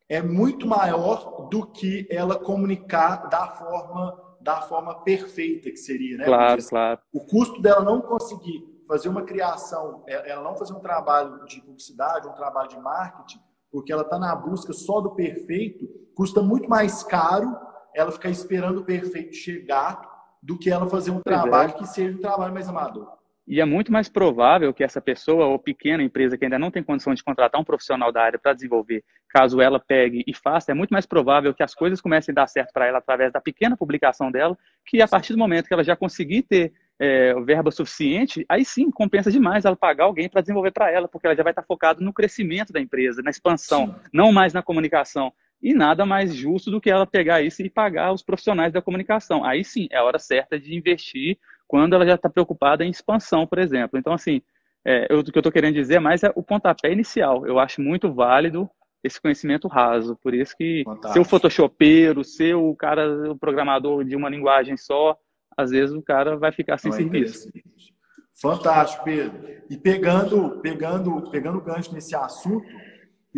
é muito maior do que ela comunicar da forma da forma perfeita que seria, né? Claro, claro. O custo dela não conseguir fazer uma criação, é, ela não fazer um trabalho de publicidade, um trabalho de marketing, porque ela está na busca só do perfeito, custa muito mais caro ela ficar esperando o perfeito chegar do que ela fazer um pois é. trabalho é. que seja um trabalho mais amador. E é muito mais provável que essa pessoa ou pequena empresa que ainda não tem condição de contratar um profissional da área para desenvolver, caso ela pegue e faça, é muito mais provável que as coisas comecem a dar certo para ela através da pequena publicação dela, que a partir do momento que ela já conseguir ter é, verba suficiente, aí sim compensa demais ela pagar alguém para desenvolver para ela, porque ela já vai estar focada no crescimento da empresa, na expansão, sim. não mais na comunicação. E nada mais justo do que ela pegar isso e pagar os profissionais da comunicação. Aí sim, é a hora certa de investir quando ela já está preocupada em expansão, por exemplo. Então, assim, é, eu, o que eu estou querendo dizer mais é o pontapé inicial. Eu acho muito válido esse conhecimento raso. Por isso que Fantástico. ser o photoshopeiro, ser o cara, o programador de uma linguagem só, às vezes o cara vai ficar sem Não, é serviço. É Fantástico, Pedro. E pegando, pegando, pegando gancho nesse assunto,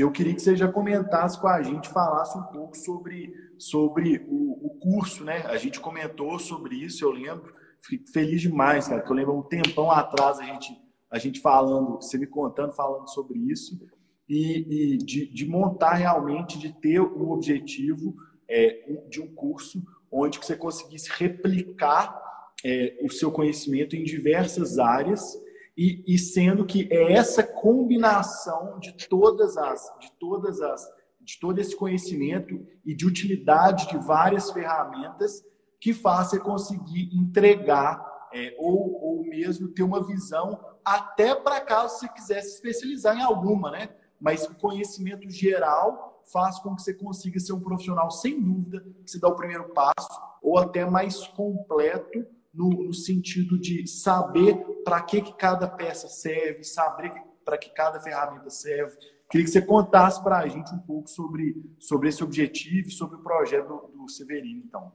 eu queria que você já comentasse com a gente, falasse um pouco sobre, sobre o, o curso, né? A gente comentou sobre isso, eu lembro. Fico feliz demais, cara, que eu lembro um tempão atrás a gente, a gente falando, você me contando, falando sobre isso, e, e de, de, montar realmente, de ter um objetivo é, de um curso onde você conseguisse replicar é, o seu conhecimento em diversas áreas e, e, sendo que é essa combinação de todas as de todas as de todo esse conhecimento e de utilidade de várias ferramentas que faça conseguir entregar é, ou, ou mesmo ter uma visão até para caso você quiser se especializar em alguma, né? Mas o conhecimento geral faz com que você consiga ser um profissional sem dúvida, que você dá o primeiro passo, ou até mais completo no, no sentido de saber para que, que cada peça serve, saber para que cada ferramenta serve. Queria que você contasse para a gente um pouco sobre, sobre esse objetivo sobre o projeto do, do Severino, então.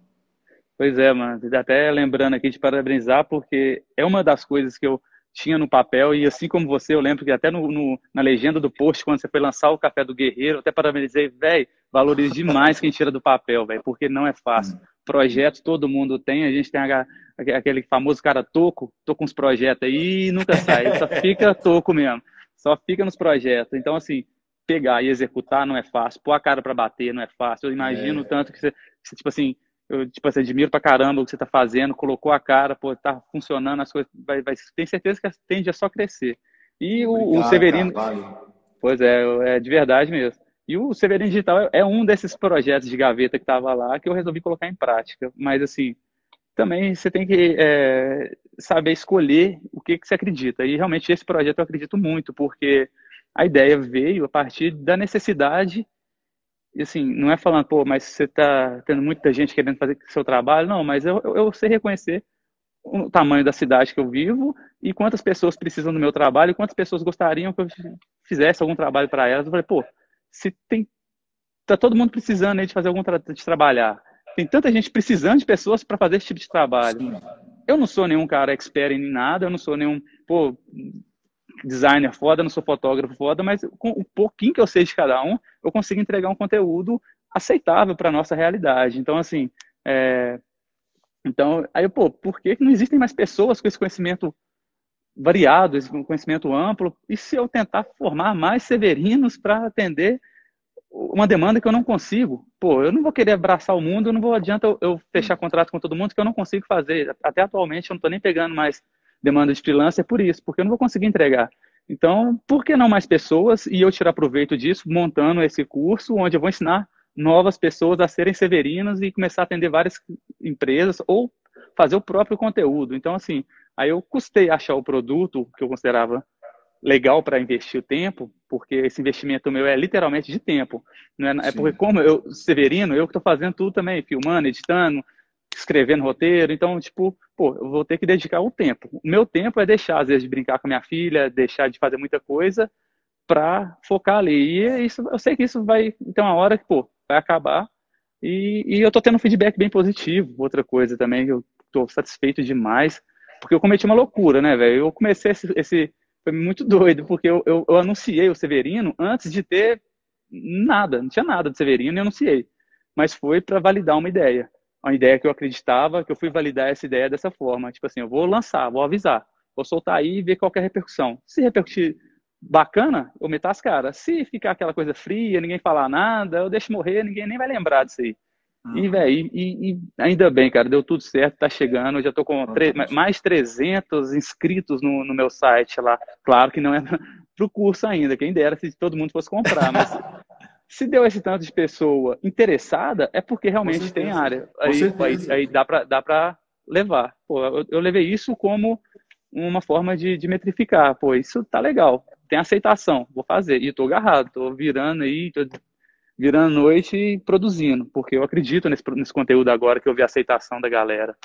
Pois é, mano. Até lembrando aqui de parabenizar, porque é uma das coisas que eu tinha no papel, e assim como você, eu lembro que até no, no na legenda do post, quando você foi lançar o Café do Guerreiro, até parabenizei, velho, valorizo demais quem tira do papel, velho, porque não é fácil. Projetos todo mundo tem, a gente tem a, aquele famoso cara toco, tô com os projetos aí e nunca sai, só fica toco mesmo, só fica nos projetos. Então, assim, pegar e executar não é fácil, pôr a cara para bater não é fácil. Eu imagino é. tanto que você, tipo assim, eu, tipo assim, admiro pra caramba o que você tá fazendo, colocou a cara, pô, tá funcionando, as coisas, vai, vai, tem certeza que tende a só crescer. E o, Obrigado, o Severino. Pois é, é de verdade mesmo. E o Severino Digital é, um desses projetos de gaveta que estava lá que eu resolvi colocar em prática. Mas, assim, também você tem que é, saber escolher o que, que você acredita. E realmente esse projeto eu acredito muito, porque a ideia veio a partir da necessidade e assim, não é falando, pô, mas você está tendo muita gente querendo fazer seu trabalho, não, mas eu, eu, eu sei reconhecer o tamanho da cidade que eu vivo e quantas pessoas precisam do meu trabalho e quantas pessoas gostariam que eu fizesse algum trabalho para elas. Eu falei, pô, se tem tá todo mundo precisando aí de fazer algum tra de trabalhar. Tem tanta gente precisando de pessoas para fazer esse tipo de trabalho. Eu não sou nenhum cara expert em nada, eu não sou nenhum pô, designer foda, não sou fotógrafo foda, mas com o pouquinho que eu sei de cada um, eu consigo entregar um conteúdo aceitável para nossa realidade. Então, assim, é... então, aí, pô, por que não existem mais pessoas com esse conhecimento variado, esse conhecimento amplo? E se eu tentar formar mais severinos para atender uma demanda que eu não consigo. Pô, eu não vou querer abraçar o mundo, não vou adianta eu, eu fechar contrato com todo mundo que eu não consigo fazer. Até atualmente eu não estou nem pegando mais demanda de freelancer por isso, porque eu não vou conseguir entregar. Então, por que não mais pessoas e eu tirar proveito disso, montando esse curso onde eu vou ensinar novas pessoas a serem severinas e começar a atender várias empresas ou fazer o próprio conteúdo. Então, assim, aí eu custei achar o produto que eu considerava legal para investir o tempo, porque esse investimento meu é literalmente de tempo. Não é, é porque, como eu, Severino, eu que estou fazendo tudo também, filmando, editando, escrevendo roteiro, então, tipo, pô, eu vou ter que dedicar o tempo. O meu tempo é deixar, às vezes, de brincar com a minha filha, deixar de fazer muita coisa para focar ali. E é isso, eu sei que isso vai ter uma hora que, pô, vai acabar. E, e eu tô tendo um feedback bem positivo. Outra coisa também, eu tô satisfeito demais, porque eu cometi uma loucura, né, velho? Eu comecei esse, esse foi muito doido, porque eu, eu, eu, anunciei o Severino antes de ter nada, não tinha nada de Severino e anunciei. Mas foi para validar uma ideia. Uma ideia que eu acreditava, que eu fui validar essa ideia dessa forma. Tipo assim, eu vou lançar, vou avisar, vou soltar aí e ver qual é a repercussão. Se repercutir bacana, eu meto as caras. Se ficar aquela coisa fria, ninguém falar nada, eu deixo morrer, ninguém nem vai lembrar disso aí. E, velho, e, e, ainda bem, cara, deu tudo certo, tá chegando. Eu já tô com mais 300 inscritos no, no, meu site lá. Claro que não é pro curso ainda, quem dera se todo mundo fosse comprar, mas se deu esse tanto de pessoa interessada, é porque realmente tem área. Aí, aí, aí, dá, pra, dá pra levar. Pô, eu, eu levei isso como uma forma de, de metrificar. Pô, isso tá legal, tem aceitação, vou fazer. E tô agarrado, tô virando aí, tô virando noite e produzindo, porque eu acredito nesse, nesse conteúdo agora que eu vi a aceitação da galera.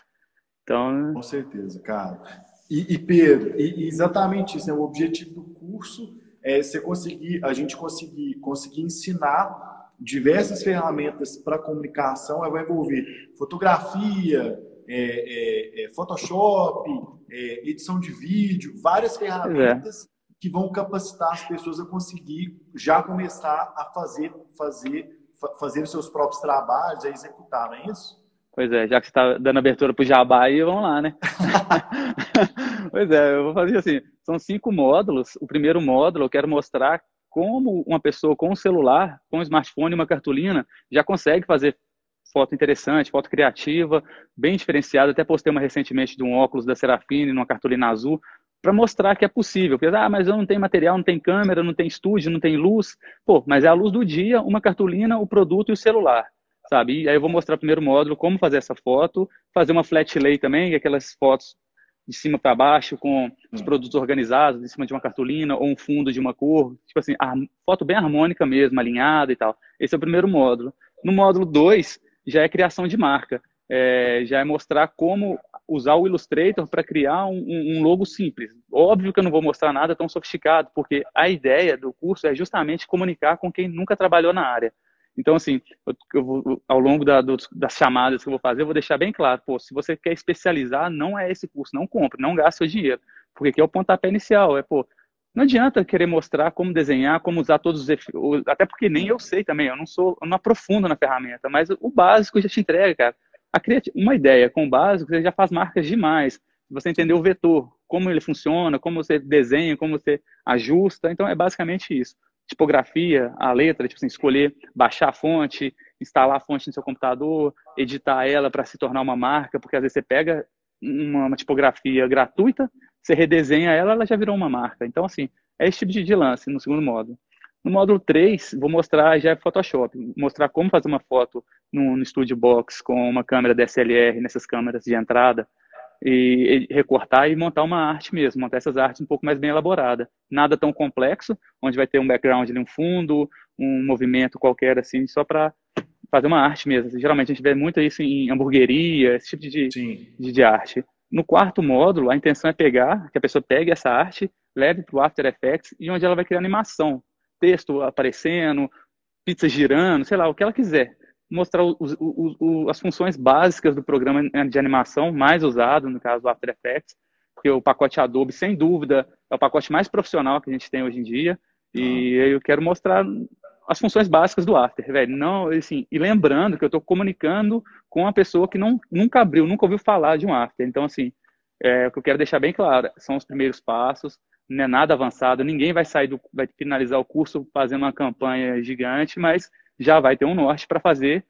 Então, com certeza, cara. E, e Pedro, e, exatamente isso, né? O objetivo do curso é você conseguir, a gente conseguir, conseguir ensinar diversas ferramentas para comunicação. Vai envolver fotografia, é, é, é, Photoshop, é, edição de vídeo, várias ferramentas que vão capacitar as pessoas a conseguir já começar a fazer, fazer, fazer os seus próprios trabalhos, a executar, não é isso? Pois é, já que você está dando abertura para o Jabá aí, vamos lá, né? pois é, eu vou fazer assim, são cinco módulos. O primeiro módulo eu quero mostrar como uma pessoa com um celular, com um smartphone e uma cartolina, já consegue fazer foto interessante, foto criativa, bem diferenciada. Até postei uma recentemente de um óculos da Serafine, numa cartolina azul, para mostrar que é possível. Porque, ah, mas eu não tenho material, não tem câmera, não tem estúdio, não tem luz. Pô, mas é a luz do dia, uma cartolina, o produto e o celular, sabe? E aí eu vou mostrar o primeiro módulo como fazer essa foto, fazer uma flat lay também, é aquelas fotos de cima para baixo com os hum. produtos organizados em cima de uma cartolina ou um fundo de uma cor, tipo assim, a foto bem harmônica mesmo, alinhada e tal. Esse é o primeiro módulo. No módulo 2 já é criação de marca. É, já é mostrar como usar o Illustrator para criar um, um, logo simples. Óbvio que eu não vou mostrar nada tão sofisticado, porque a ideia do curso é justamente comunicar com quem nunca trabalhou na área. Então, assim, eu, eu vou, ao longo da, do, das chamadas que eu vou fazer, eu vou deixar bem claro, pô, se você quer especializar, não é esse curso, não compre, não gaste seu dinheiro, porque aqui é o pontapé inicial, é, pô, não adianta querer mostrar como desenhar, como usar todos os efeitos, até porque nem eu sei também, eu não sou, eu não aprofundo na ferramenta, mas o básico já te entrega, cara uma ideia com o básico, você já faz marcas demais. Você entender o vetor, como ele funciona, como você desenha, como você ajusta. Então, é basicamente isso. Tipografia, a letra, tipo assim, escolher, baixar a fonte, instalar a fonte no seu computador, editar ela para se tornar uma marca, porque às vezes você pega uma, tipografia gratuita, você redesenha ela, ela já virou uma marca. Então, assim, é esse tipo de, de lance no segundo modo. No módulo 3, vou mostrar já Photoshop, mostrar como fazer uma foto no, no Studio Box com uma câmera DSLR, nessas câmeras de entrada, e, e, recortar e montar uma arte mesmo, montar essas artes um pouco mais bem elaborada. Nada tão complexo, onde vai ter um background ali, um fundo, um movimento qualquer assim, só para fazer uma arte mesmo. Geralmente a gente vê muito isso em hamburgueria, esse tipo de, de, de, arte. No quarto módulo, a intenção é pegar, que a pessoa pegue essa arte, leve para o After Effects e onde ela vai criar animação texto aparecendo, pizza girando, sei lá, o que ela quiser. Mostrar os, os, os, as funções básicas do programa de animação mais usado, no caso do After Effects, porque o pacote Adobe, sem dúvida, é o pacote mais profissional que a gente tem hoje em dia. E ah. eu quero mostrar as funções básicas do After, velho. Não, assim, e lembrando que eu estou comunicando com uma pessoa que não, nunca abriu, nunca ouviu falar de um After. Então, assim, é, o que eu quero deixar bem claro são os primeiros passos, não é nada avançado, ninguém vai sair do, vai finalizar o curso fazendo uma campanha gigante, mas já vai ter um norte para fazer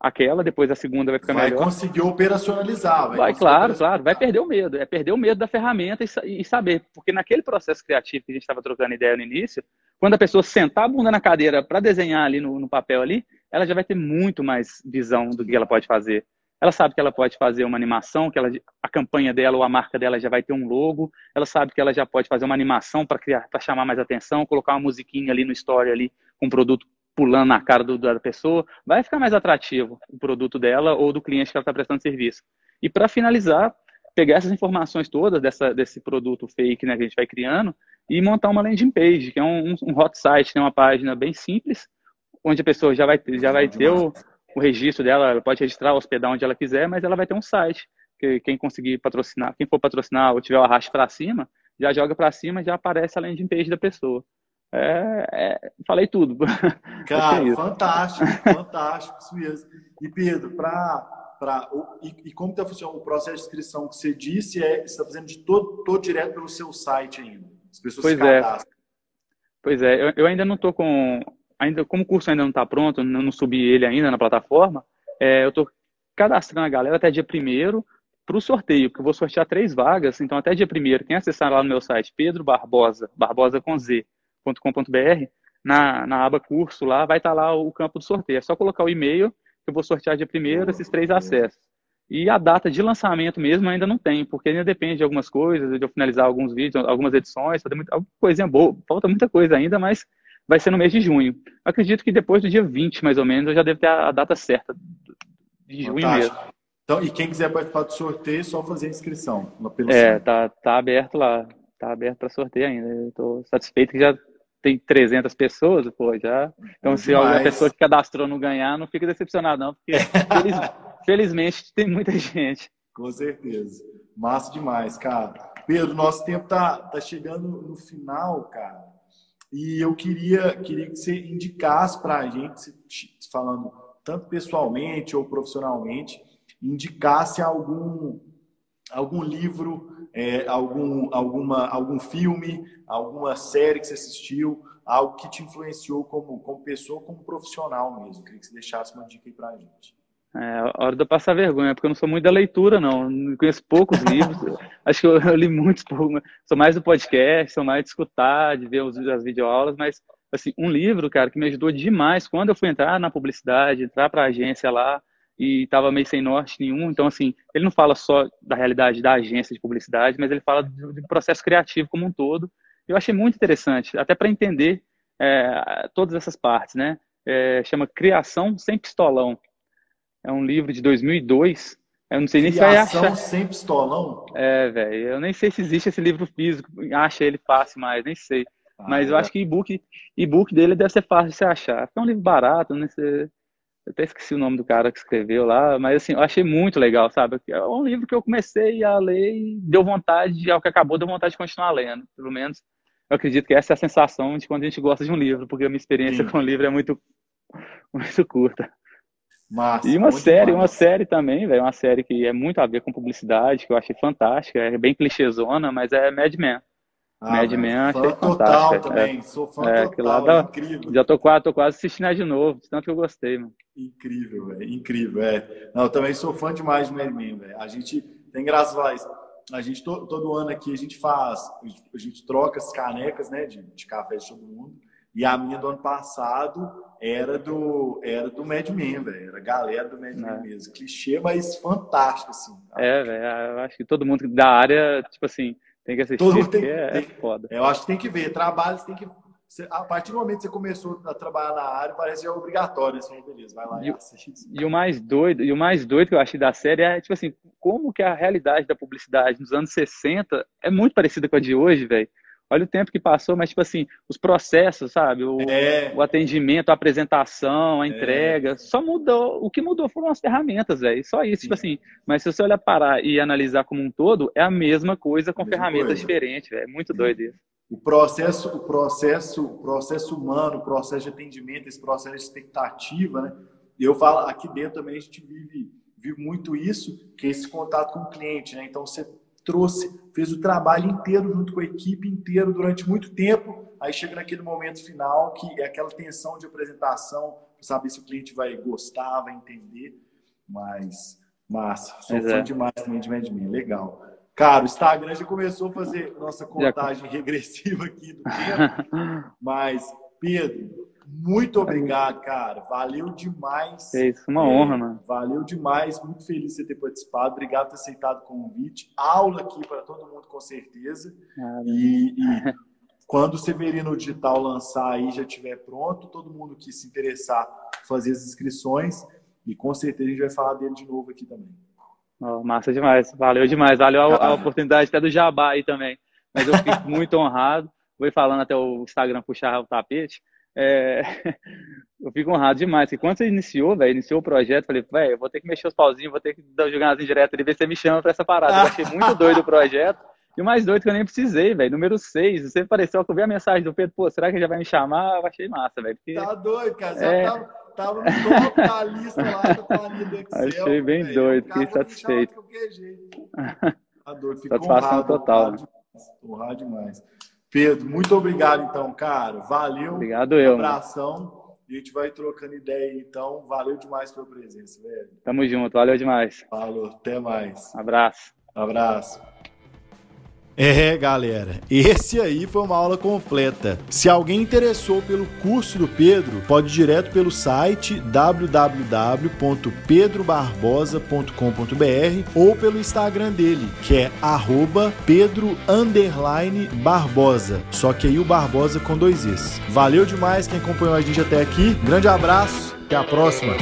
aquela, depois a segunda vai ficar vai melhor. Vai conseguir operacionalizar. Vai, vai claro, claro. Vai perder o medo. É perder o medo da ferramenta e, e saber. Porque naquele processo criativo que a gente estava trocando ideia no início, quando a pessoa sentar a bunda na cadeira para desenhar ali no, no, papel ali, ela já vai ter muito mais visão do que ela pode fazer. Ela sabe que ela pode fazer uma animação, que ela, a campanha dela ou a marca dela já vai ter um logo. Ela sabe que ela já pode fazer uma animação para criar, para chamar mais atenção, colocar uma musiquinha ali no story ali com um produto pulando na cara do, da pessoa, vai ficar mais atrativo o produto dela ou do cliente que ela está prestando serviço. E para finalizar, pegar essas informações todas dessa, desse produto fake né, que a gente vai criando e montar uma landing page, que é um, um hot site, né, uma página bem simples, onde a pessoa já vai já vai ter o, o registro dela, ela pode registrar, hospedar onde ela quiser, mas ela vai ter um site que quem conseguir patrocinar, quem for patrocinar ou tiver o arraste para cima, já joga para cima, já aparece a landing page da pessoa. É, é, falei tudo. Cara, é fantástico, fantástico, isso mesmo. E Pedro, para Pra, e, e, como está funcionando o processo de inscrição que você disse, é, você está fazendo de todo, todo direto pelo seu site ainda. As pessoas pois se é. cadastram. É. Pois é, eu, eu ainda não estou com. Ainda, como o curso ainda não está pronto, não, não, subi ele ainda na plataforma, é, eu estou cadastrando a galera até dia primeiro para o sorteio, porque eu vou sortear três vagas, então até dia primeiro, quem acessar lá no meu site, Pedro Barbosa, Barbosa com Z, .com.br, na, na aba curso lá, vai estar tá lá o campo do sorteio. É só colocar o e-mail, que eu vou sortear dia primeiro esses três acessos. E a data de lançamento mesmo ainda não tem, porque ainda depende de algumas coisas, de eu finalizar alguns vídeos, algumas edições, fazer muita coisinha boa, falta muita coisa ainda, mas vai ser no mês de junho. Acredito que depois do dia 20, mais ou menos, eu já devo ter a data certa de junho Fantástico. mesmo. Então, e quem quiser participar do sorteio, é só fazer a inscrição. é, tá, tá aberto lá. Tá aberto para sorteio ainda. Eu tô satisfeito que já tem 300 pessoas, pô, já. Então, se a pessoa que cadastrou não ganhar, não fica decepcionado, não, porque feliz, felizmente tem muita gente. Com certeza. Massa demais, cara. Pedro, nosso tempo tá, tá chegando no final, cara. E eu queria, queria que você indicasse para a gente, falando tanto pessoalmente ou profissionalmente, indicasse algum, algum livro é, algum, alguma, algum filme, alguma série que você assistiu, algo que te influenciou como, como pessoa, como profissional mesmo. Queria que você deixasse uma dica aí pra gente. É, hora de eu passar vergonha, porque eu não sou muito da leitura, não. Eu conheço poucos livros. Acho que eu, eu, li muitos poucos. Sou mais do podcast, sou mais de escutar, de ver os, as videoaulas, mas assim, um livro, cara, que me ajudou demais quando eu fui entrar na publicidade, entrar para a agência lá, e estava meio sem norte nenhum. Então, assim, ele não fala só da realidade da agência de publicidade, mas ele fala do, do processo criativo como um todo. Eu achei muito interessante, até para entender é, todas essas partes, né? É, chama Criação Sem Pistolão. É um livro de 2002. Eu não sei nem se vai achar. Sem Pistolão? É, velho. Eu nem sei se existe esse livro físico. Acha ele fácil mais, nem sei. Ah, Mas eu é. acho que e-book e-book dele deve ser fácil de você achar. É um livro barato, não sei eu até esqueci o nome do cara que escreveu lá, mas assim, eu achei muito legal, sabe? É um livro que eu comecei a ler e deu vontade, ao que acabou, deu vontade de continuar lendo. Pelo menos, eu acredito que essa é a sensação de quando a gente gosta de um livro, porque a minha experiência Sim. com o livro é muito, muito curta. Massa, e uma série, uma série também, velho, uma série que é muito a ver com publicidade, que eu achei fantástica, é bem clichêzona, mas é Mad Men. Ah, Mad Men achei total fantástico. também, é, sou fã é, total, lá é incrível. Já tô quase, tô quase assistindo de novo, tanto que eu gostei, mano. Incrível, velho, incrível, é. Não, eu também sou fã demais de Mad Men, velho. A gente tem graças a a gente todo, todo, ano aqui a gente faz, a gente troca as canecas, né, de, de café de todo mundo. E a minha do ano passado era do era do Mad Men, velho. Era a galera do Mad Men é. mesmo. Clichê, mas fantástico, assim. Tá? É, velho. Eu acho que todo mundo da área, tipo assim, tem que assistir, Todo tem, é, tem, foda. Eu acho que tem que ver. Trabalho, você tem que. A partir do momento que você começou a trabalhar na área, parece que é obrigatório. Assim, beleza, vai lá e, e assiste. E o mais doido, e o mais doido que eu achei da série é, tipo assim, como que a realidade da publicidade nos anos 60 é muito parecida com a de hoje, velho. Olha o tempo que passou, mas, tipo assim, os processos, sabe? O, é. o atendimento, a apresentação, a é. entrega, é. só mudou. O que mudou foram as ferramentas, velho. Só isso, tipo Sim. tipo assim. Mas se você olhar parar e analisar como um todo, é a mesma coisa com ferramentas coisa. diferentes, velho. É muito doido isso. O processo, o processo, o processo humano, o processo de atendimento, esse processo de expectativa, né? E eu falo, aqui dentro também a gente vive, vive muito isso, que é esse contato com o cliente, né? Então você trouxe, fez o trabalho inteiro junto com a equipe inteira durante muito tempo, aí chega naquele momento final que é aquela tensão de apresentação, saber se o cliente vai gostar, vai entender, mas massa, sou Exato. fã é. demais também de MadMen, legal. Cara, o Instagram já começou a fazer nossa contagem regressiva aqui do tempo, mas Pedro, muito obrigado, cara. Valeu demais. É isso, uma é, honra, mano. Valeu demais. Muito feliz de você ter participado. Obrigado por ter aceitado o convite. Aula aqui para todo mundo, com certeza. Ah, e, e quando o Severino Digital lançar aí, já estiver pronto, todo mundo que se interessar fazer as inscrições. E com certeza a gente vai falar dele de novo aqui também. Oh, massa demais. Valeu demais. Valeu a, a oportunidade até do Jabá aí também. Mas eu fico muito honrado. Ir falando até o Instagram puxar o tapete. É... eu fico honrado demais. E quando você iniciou, velho, iniciou o projeto, falei, velho, eu vou ter que mexer os pauzinhos, vou ter que dar jogar umas indiretas ali, ver se você me chama pra essa parada. Eu achei muito doido o projeto. E o mais doido que eu nem precisei, velho. Número 6. Você apareceu que eu vi a mensagem do Pedro, pô, será que ele já vai me chamar? Eu achei massa, velho. Porque... Tá doido, cara. Você é... tava, tava no topo da lista lá da planilha do Excel. Achei bem véio. doido, fiquei satisfeito. Tá doido, fico Satisfação honrado, total. Honrado. Honrado demais. Pedro, muito obrigado então, cara. Valeu. Obrigado eu. Um abração. E a gente vai trocando ideia então. Valeu demais pela presença, velho. Tamo junto, valeu demais. Falou, até mais. Abraço. Abraço. É, galera, esse aí foi uma aula completa. Se alguém interessou pelo curso do Pedro, pode ir direto pelo site www.pedrobarbosa.com.br ou pelo Instagram dele, que é @pedro_barbosa. Só que aí o Barbosa com dois Is. Valeu demais quem acompanhou a gente até aqui. Grande abraço, até a próxima.